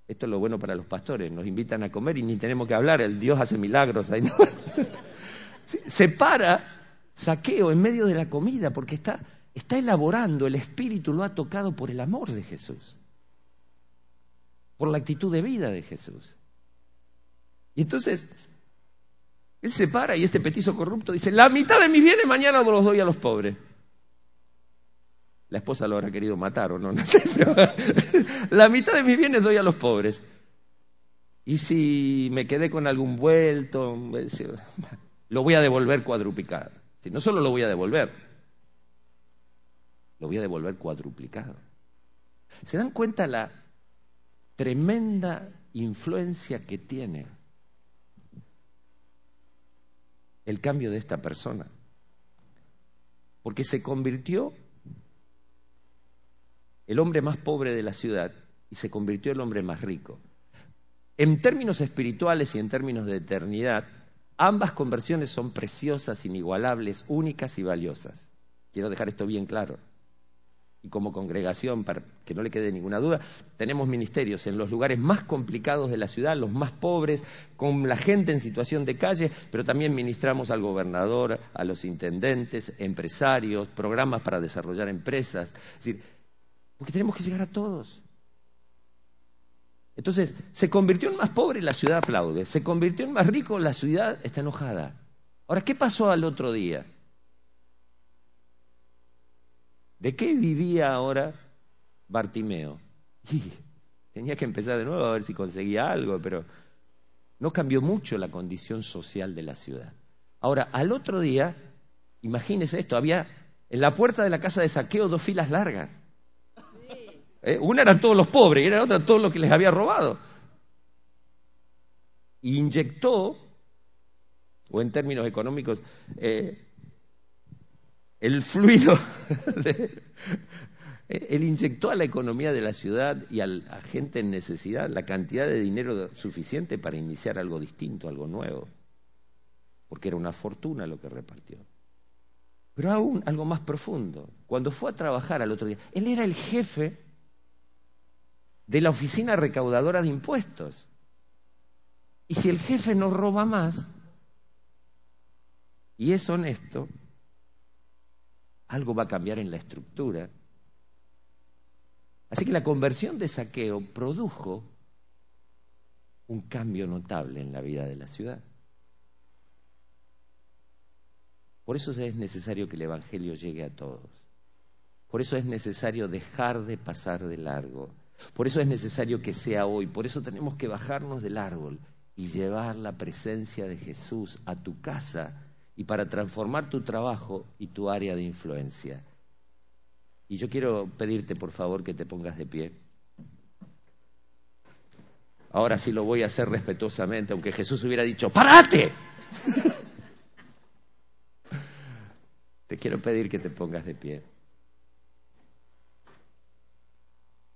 Esto es lo bueno para los pastores. Nos invitan a comer y ni tenemos que hablar. El Dios hace milagros. Ahí Se para saqueo en medio de la comida porque está, está elaborando. El Espíritu lo ha tocado por el amor de Jesús. Por la actitud de vida de Jesús. Y entonces él se para y este petizo corrupto dice, la mitad de mis bienes mañana los doy a los pobres. La esposa lo habrá querido matar o no, no sé, pero la mitad de mis bienes doy a los pobres. Y si me quedé con algún vuelto, lo voy a devolver cuadruplicado. Si no solo lo voy a devolver, lo voy a devolver cuadruplicado. ¿Se dan cuenta la tremenda influencia que tiene el cambio de esta persona. Porque se convirtió el hombre más pobre de la ciudad y se convirtió el hombre más rico. En términos espirituales y en términos de eternidad, ambas conversiones son preciosas, inigualables, únicas y valiosas. Quiero dejar esto bien claro y como congregación, para que no le quede ninguna duda, tenemos ministerios en los lugares más complicados de la ciudad, los más pobres, con la gente en situación de calle, pero también ministramos al gobernador, a los intendentes, empresarios, programas para desarrollar empresas. Es decir, porque tenemos que llegar a todos. Entonces, se convirtió en más pobre, la ciudad aplaude. Se convirtió en más rico, la ciudad está enojada. Ahora, ¿qué pasó al otro día? ¿De qué vivía ahora Bartimeo? tenía que empezar de nuevo a ver si conseguía algo, pero no cambió mucho la condición social de la ciudad. Ahora, al otro día, imagínese esto, había en la puerta de la casa de saqueo dos filas largas. Eh, una eran todos los pobres y era otra todos los que les había robado. Y inyectó, o en términos económicos, eh, el fluido, él inyectó a la economía de la ciudad y a la gente en necesidad la cantidad de dinero suficiente para iniciar algo distinto, algo nuevo, porque era una fortuna lo que repartió. Pero aún algo más profundo, cuando fue a trabajar al otro día, él era el jefe de la oficina recaudadora de impuestos. Y si el jefe no roba más y es honesto, algo va a cambiar en la estructura. Así que la conversión de saqueo produjo un cambio notable en la vida de la ciudad. Por eso es necesario que el Evangelio llegue a todos. Por eso es necesario dejar de pasar de largo. Por eso es necesario que sea hoy. Por eso tenemos que bajarnos del árbol y llevar la presencia de Jesús a tu casa y para transformar tu trabajo y tu área de influencia. Y yo quiero pedirte, por favor, que te pongas de pie. Ahora sí lo voy a hacer respetuosamente, aunque Jesús hubiera dicho, ¡parate! te quiero pedir que te pongas de pie.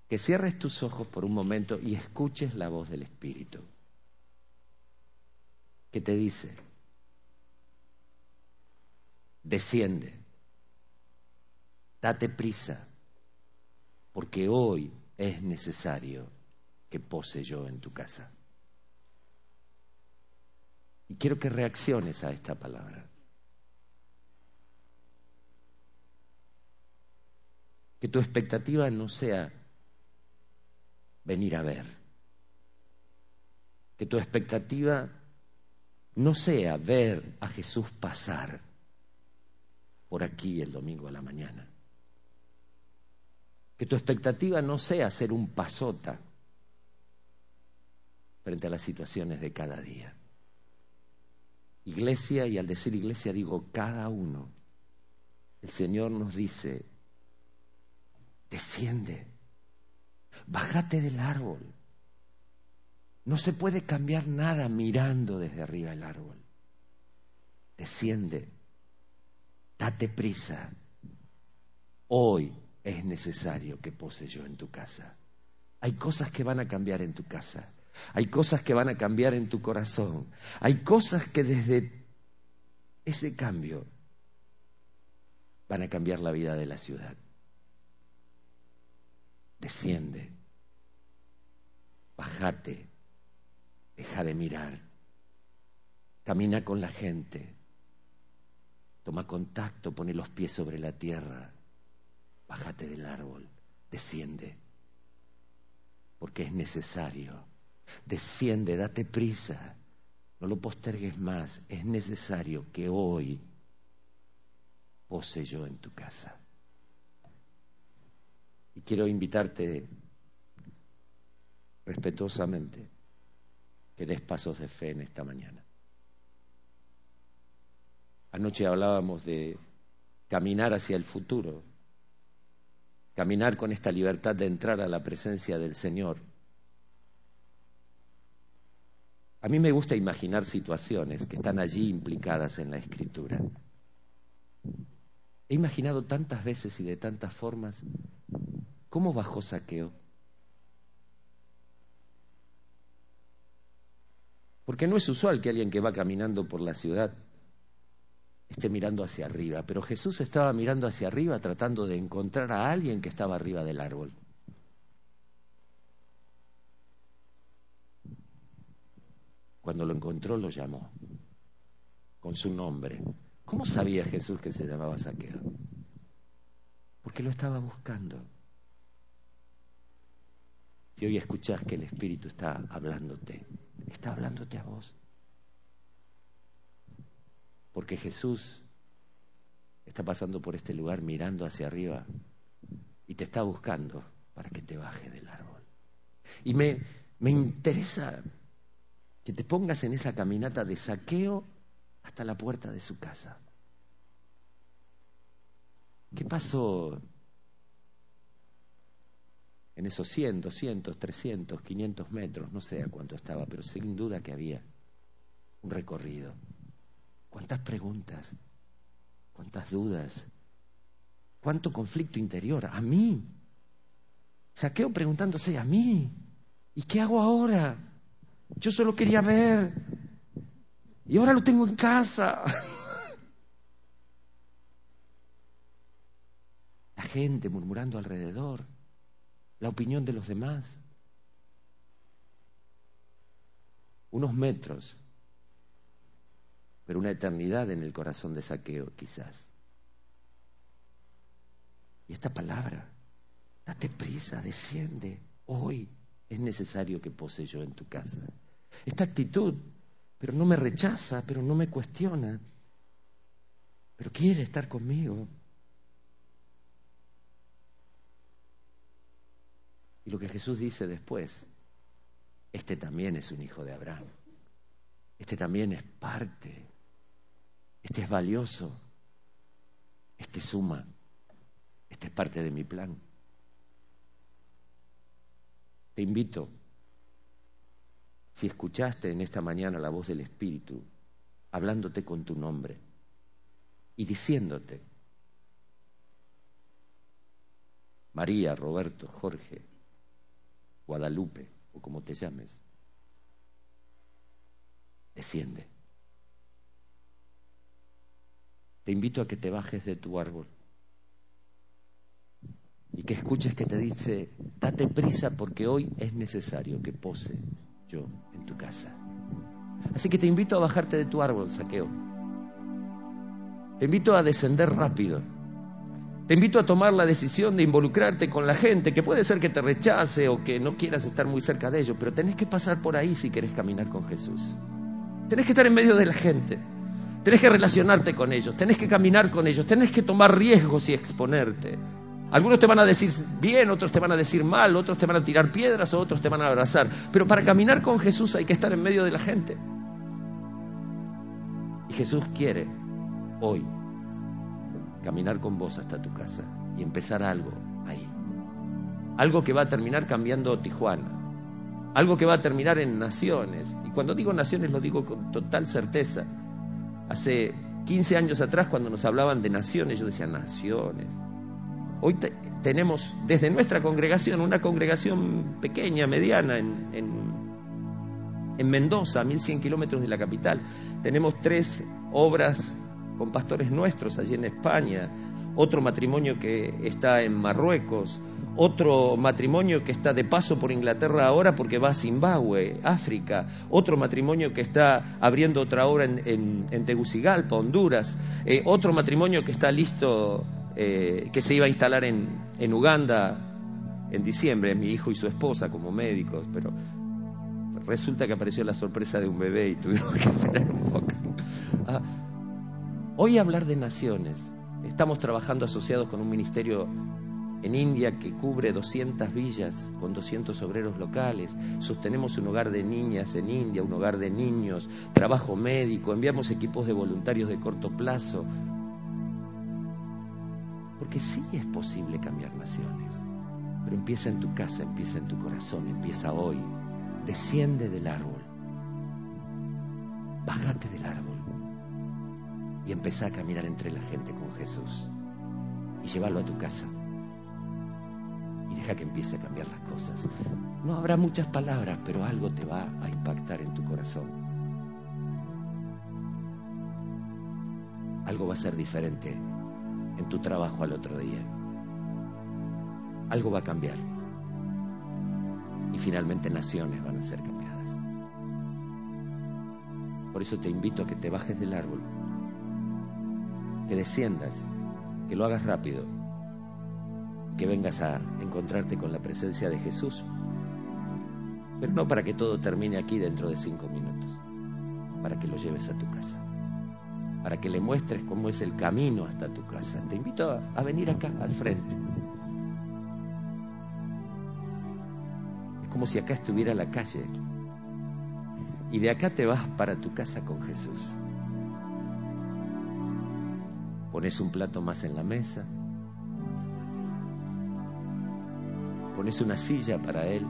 que cierres tus ojos por un momento y escuches la voz del Espíritu, que te dice, desciende, date prisa, porque hoy es necesario que pose yo en tu casa. Y quiero que reacciones a esta palabra. Que tu expectativa no sea venir a ver. Que tu expectativa no sea ver a Jesús pasar por aquí el domingo a la mañana. Que tu expectativa no sea ser un pasota frente a las situaciones de cada día. Iglesia, y al decir iglesia digo cada uno, el Señor nos dice, desciende, bájate del árbol. No se puede cambiar nada mirando desde arriba el árbol. Desciende, date prisa. Hoy es necesario que pose yo en tu casa. Hay cosas que van a cambiar en tu casa. Hay cosas que van a cambiar en tu corazón. Hay cosas que desde ese cambio van a cambiar la vida de la ciudad. Desciende, bájate, deja de mirar, camina con la gente, toma contacto, pone los pies sobre la tierra, bájate del árbol, desciende, porque es necesario Desciende, date prisa. No lo postergues más. Es necesario que hoy pose yo en tu casa. Y quiero invitarte respetuosamente que des pasos de fe en esta mañana. Anoche hablábamos de caminar hacia el futuro, caminar con esta libertad de entrar a la presencia del Señor A mí me gusta imaginar situaciones que están allí implicadas en la escritura. He imaginado tantas veces y de tantas formas cómo bajó saqueo. Porque no es usual que alguien que va caminando por la ciudad esté mirando hacia arriba, pero Jesús estaba mirando hacia arriba tratando de encontrar a alguien que estaba arriba del árbol. Cuando lo encontró lo llamó con su nombre. ¿Cómo sabía Jesús que se llamaba Saqueo? Porque lo estaba buscando. Si hoy escuchas que el Espíritu está hablándote, está hablándote a vos. Porque Jesús está pasando por este lugar mirando hacia arriba y te está buscando para que te baje del árbol. Y me, me interesa que te pongas en esa caminata de saqueo hasta la puerta de su casa. ¿Qué pasó en esos 100, 200, 300, 500 metros? No sé a cuánto estaba, pero sin duda que había un recorrido. ¿Cuántas preguntas? ¿Cuántas dudas? ¿Cuánto conflicto interior? A mí. Saqueo preguntándose a mí. ¿Y qué hago ahora? Yo solo quería ver. Y ahora lo tengo en casa. La gente murmurando alrededor. La opinión de los demás. Unos metros. Pero una eternidad en el corazón de saqueo, quizás. Y esta palabra, date prisa, desciende hoy. Es necesario que pose yo en tu casa. Esta actitud, pero no me rechaza, pero no me cuestiona, pero quiere estar conmigo. Y lo que Jesús dice después, este también es un hijo de Abraham, este también es parte, este es valioso, este suma, este es parte de mi plan. Te invito, si escuchaste en esta mañana la voz del Espíritu, hablándote con tu nombre y diciéndote, María, Roberto, Jorge, Guadalupe o como te llames, desciende. Te invito a que te bajes de tu árbol y que escuches que te dice, date prisa porque hoy es necesario que pose yo en tu casa. Así que te invito a bajarte de tu árbol, saqueo. Te invito a descender rápido. Te invito a tomar la decisión de involucrarte con la gente, que puede ser que te rechace o que no quieras estar muy cerca de ellos, pero tenés que pasar por ahí si querés caminar con Jesús. Tenés que estar en medio de la gente. Tenés que relacionarte con ellos, tenés que caminar con ellos, tenés que tomar riesgos y exponerte. Algunos te van a decir bien, otros te van a decir mal, otros te van a tirar piedras, otros te van a abrazar. Pero para caminar con Jesús hay que estar en medio de la gente. Y Jesús quiere hoy caminar con vos hasta tu casa y empezar algo ahí. Algo que va a terminar cambiando Tijuana. Algo que va a terminar en naciones. Y cuando digo naciones lo digo con total certeza. Hace 15 años atrás cuando nos hablaban de naciones, yo decía naciones. Hoy tenemos desde nuestra congregación, una congregación pequeña, mediana, en, en, en Mendoza, a 1100 kilómetros de la capital. Tenemos tres obras con pastores nuestros allí en España, otro matrimonio que está en Marruecos, otro matrimonio que está de paso por Inglaterra ahora porque va a Zimbabue, África, otro matrimonio que está abriendo otra obra en, Tegucigalpa, Honduras, eh, otro matrimonio que está listo eh, que se iba a instalar en, en Uganda en diciembre, mi hijo y su esposa como médicos, pero resulta que apareció la sorpresa de un bebé y tuvimos que esperar un poco. Ah, hoy hablar de naciones, estamos trabajando asociados con un ministerio en India que cubre 200 villas con 200 obreros locales, sostenemos un hogar de niñas en India, un hogar de niños, trabajo médico, enviamos equipos de voluntarios de corto plazo, porque sí es posible cambiar naciones. Pero empieza en tu casa, empieza en tu corazón, empieza hoy. Desciende del árbol. Bájate del árbol. Y empieza a caminar entre la gente con Jesús. Y llévalo a tu casa. Y deja que empiece a cambiar las cosas. No habrá muchas palabras, pero algo te va a impactar en tu corazón. Algo va a ser diferente en tu trabajo al otro día. Algo va a cambiar. Y finalmente naciones van a ser cambiadas. Por eso te invito a que te bajes del árbol, que desciendas, que lo hagas rápido, que vengas a encontrarte con la presencia de Jesús. Pero no para que todo termine aquí dentro de cinco minutos, para que lo lleves a tu casa para que le muestres cómo es el camino hasta tu casa. Te invito a, venir acá, al frente. Es como si acá estuviera la calle. Y de acá te vas para tu casa con Jesús. Pones un plato más en la mesa. Pones una silla para Él.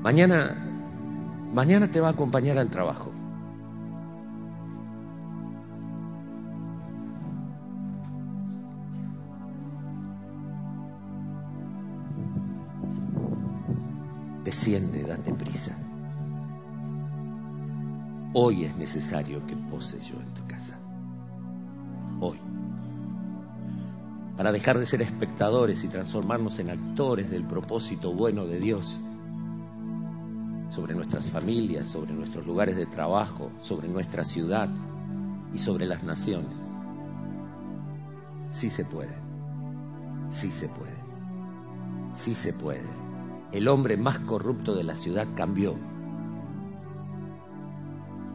Mañana, mañana te va a acompañar al trabajo. Desciende, date prisa. Hoy es necesario que poses yo en tu casa. Hoy. Para dejar de ser espectadores y transformarnos en actores del propósito bueno de Dios sobre nuestras familias, sobre nuestros lugares de trabajo, sobre nuestra ciudad y sobre las naciones. Sí se puede. Sí se puede. Sí se puede el hombre más corrupto de la ciudad cambió.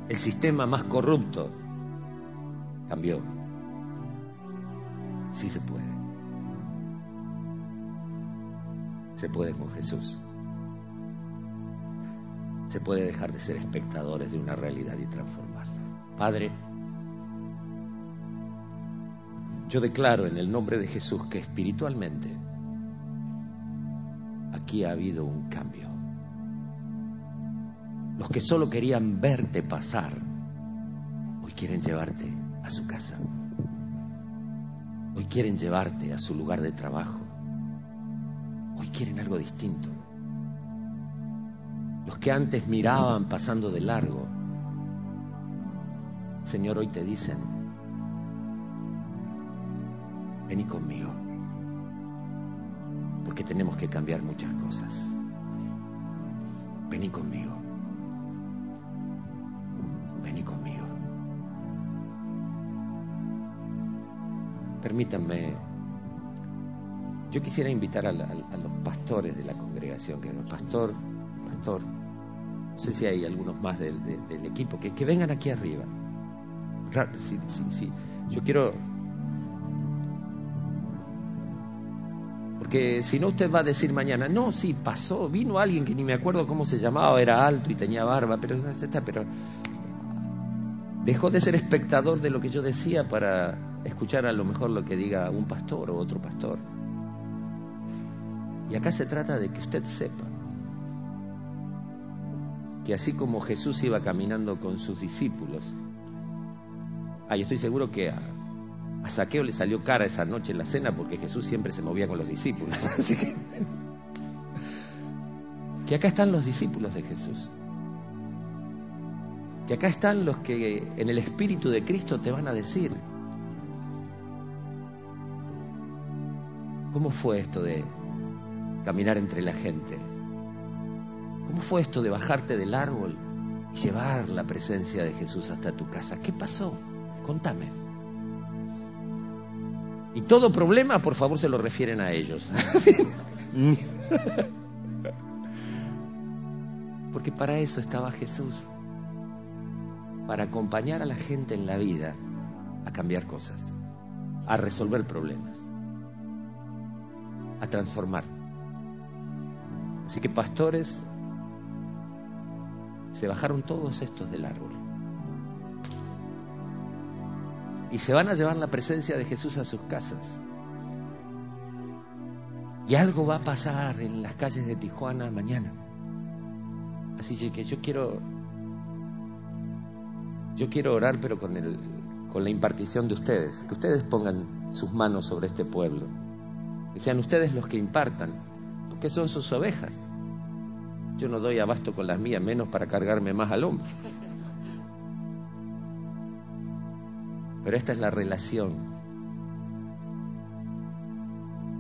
El sistema más corrupto cambió. Sí se puede. Se puede con Jesús. Se puede dejar de ser espectadores de una realidad y transformarla. Padre, yo declaro en el nombre de Jesús que espiritualmente aquí ha habido un cambio. Los que solo querían verte pasar, hoy quieren llevarte a su casa. Quieren llevarte a su lugar de trabajo. Hoy quieren algo distinto. Los que antes miraban pasando de largo, Señor, hoy te dicen, vení conmigo, porque tenemos que cambiar muchas cosas. Vení conmigo. Permítanme, yo quisiera invitar a, los pastores de la congregación, que pastor, pastor, no sé si hay algunos más del, equipo, que, que, vengan aquí arriba. Sí, sí, sí. Yo quiero Porque si no usted va a decir mañana, no, sí, pasó, vino alguien que ni me acuerdo cómo se llamaba, era alto y tenía barba, pero, pero dejó de ser espectador de lo que yo decía para escuchar a lo mejor lo que diga un pastor o otro pastor. Y acá se trata de que usted sepa que así como Jesús iba caminando con sus discípulos, ah, estoy seguro que a Saqueo le salió cara esa noche en la cena porque Jesús siempre se movía con los discípulos. Así que, que acá están los discípulos de Jesús. Que acá están los que en el Espíritu de Cristo te van a decir, ¿cómo fue esto de caminar entre la gente? ¿Cómo fue esto de bajarte del árbol y llevar la presencia de Jesús hasta tu casa? ¿Qué pasó? Contame. Y todo problema, por favor, se lo refieren a ellos. Porque para eso estaba Jesús, para acompañar a la gente en la vida a cambiar cosas, a resolver problemas, a transformar. Así que pastores, se bajaron todos estos del árbol. y se van a llevar la presencia de Jesús a sus casas. Y algo va a pasar en las calles de Tijuana mañana. Así que yo quiero yo quiero orar pero con el con la impartición de ustedes, que ustedes pongan sus manos sobre este pueblo. Sean ustedes los que impartan, porque son sus ovejas. Yo no doy abasto con las mías, menos para cargarme más al hombro. Pero esta es la relación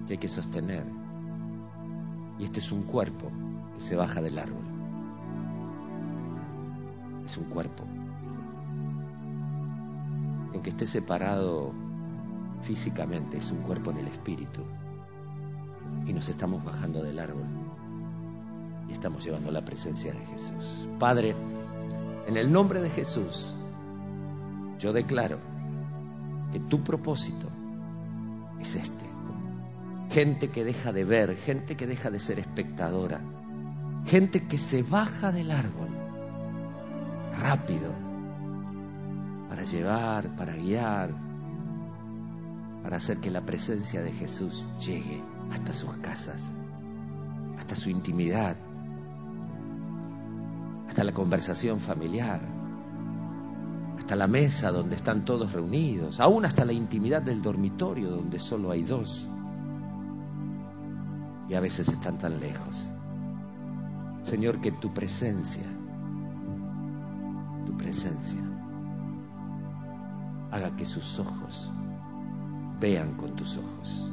que hay que sostener. Y este es un cuerpo que se baja del árbol. Es un cuerpo. Aunque esté separado físicamente, es un cuerpo en el espíritu. Y nos estamos bajando del árbol. Y estamos llevando la presencia de Jesús. Padre, en el nombre de Jesús, yo declaro que tu propósito es este. Gente que deja de ver, gente que deja de ser espectadora, gente que se baja del árbol rápido para llevar, para guiar, para hacer que la presencia de Jesús llegue hasta sus casas, hasta su intimidad, hasta la conversación familiar hasta la mesa donde están todos reunidos, aún hasta la intimidad del dormitorio donde solo hay dos. Y a veces están tan lejos. Señor, que tu presencia, tu presencia, haga que sus ojos vean con tus ojos,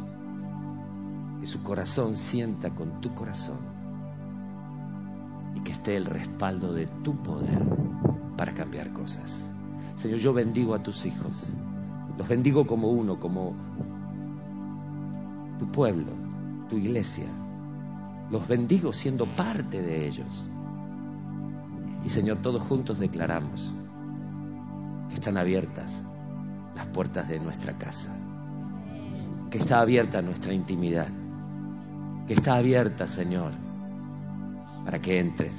que su corazón sienta con tu corazón y que esté el respaldo de tu poder para cambiar cosas. Señor, yo bendigo a tus hijos. Los bendigo como uno, como tu pueblo, tu iglesia. Los bendigo siendo parte de ellos. Y Señor, todos juntos declaramos que están abiertas las puertas de nuestra casa, que está abierta nuestra intimidad, que está abierta, Señor, para que entres,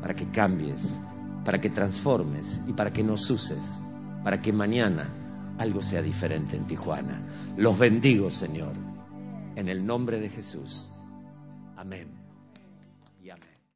para que cambies, para que transformes y para que nos uses, para que mañana algo sea diferente en Tijuana. Los bendigo, Señor, en el nombre de Jesús. Amén.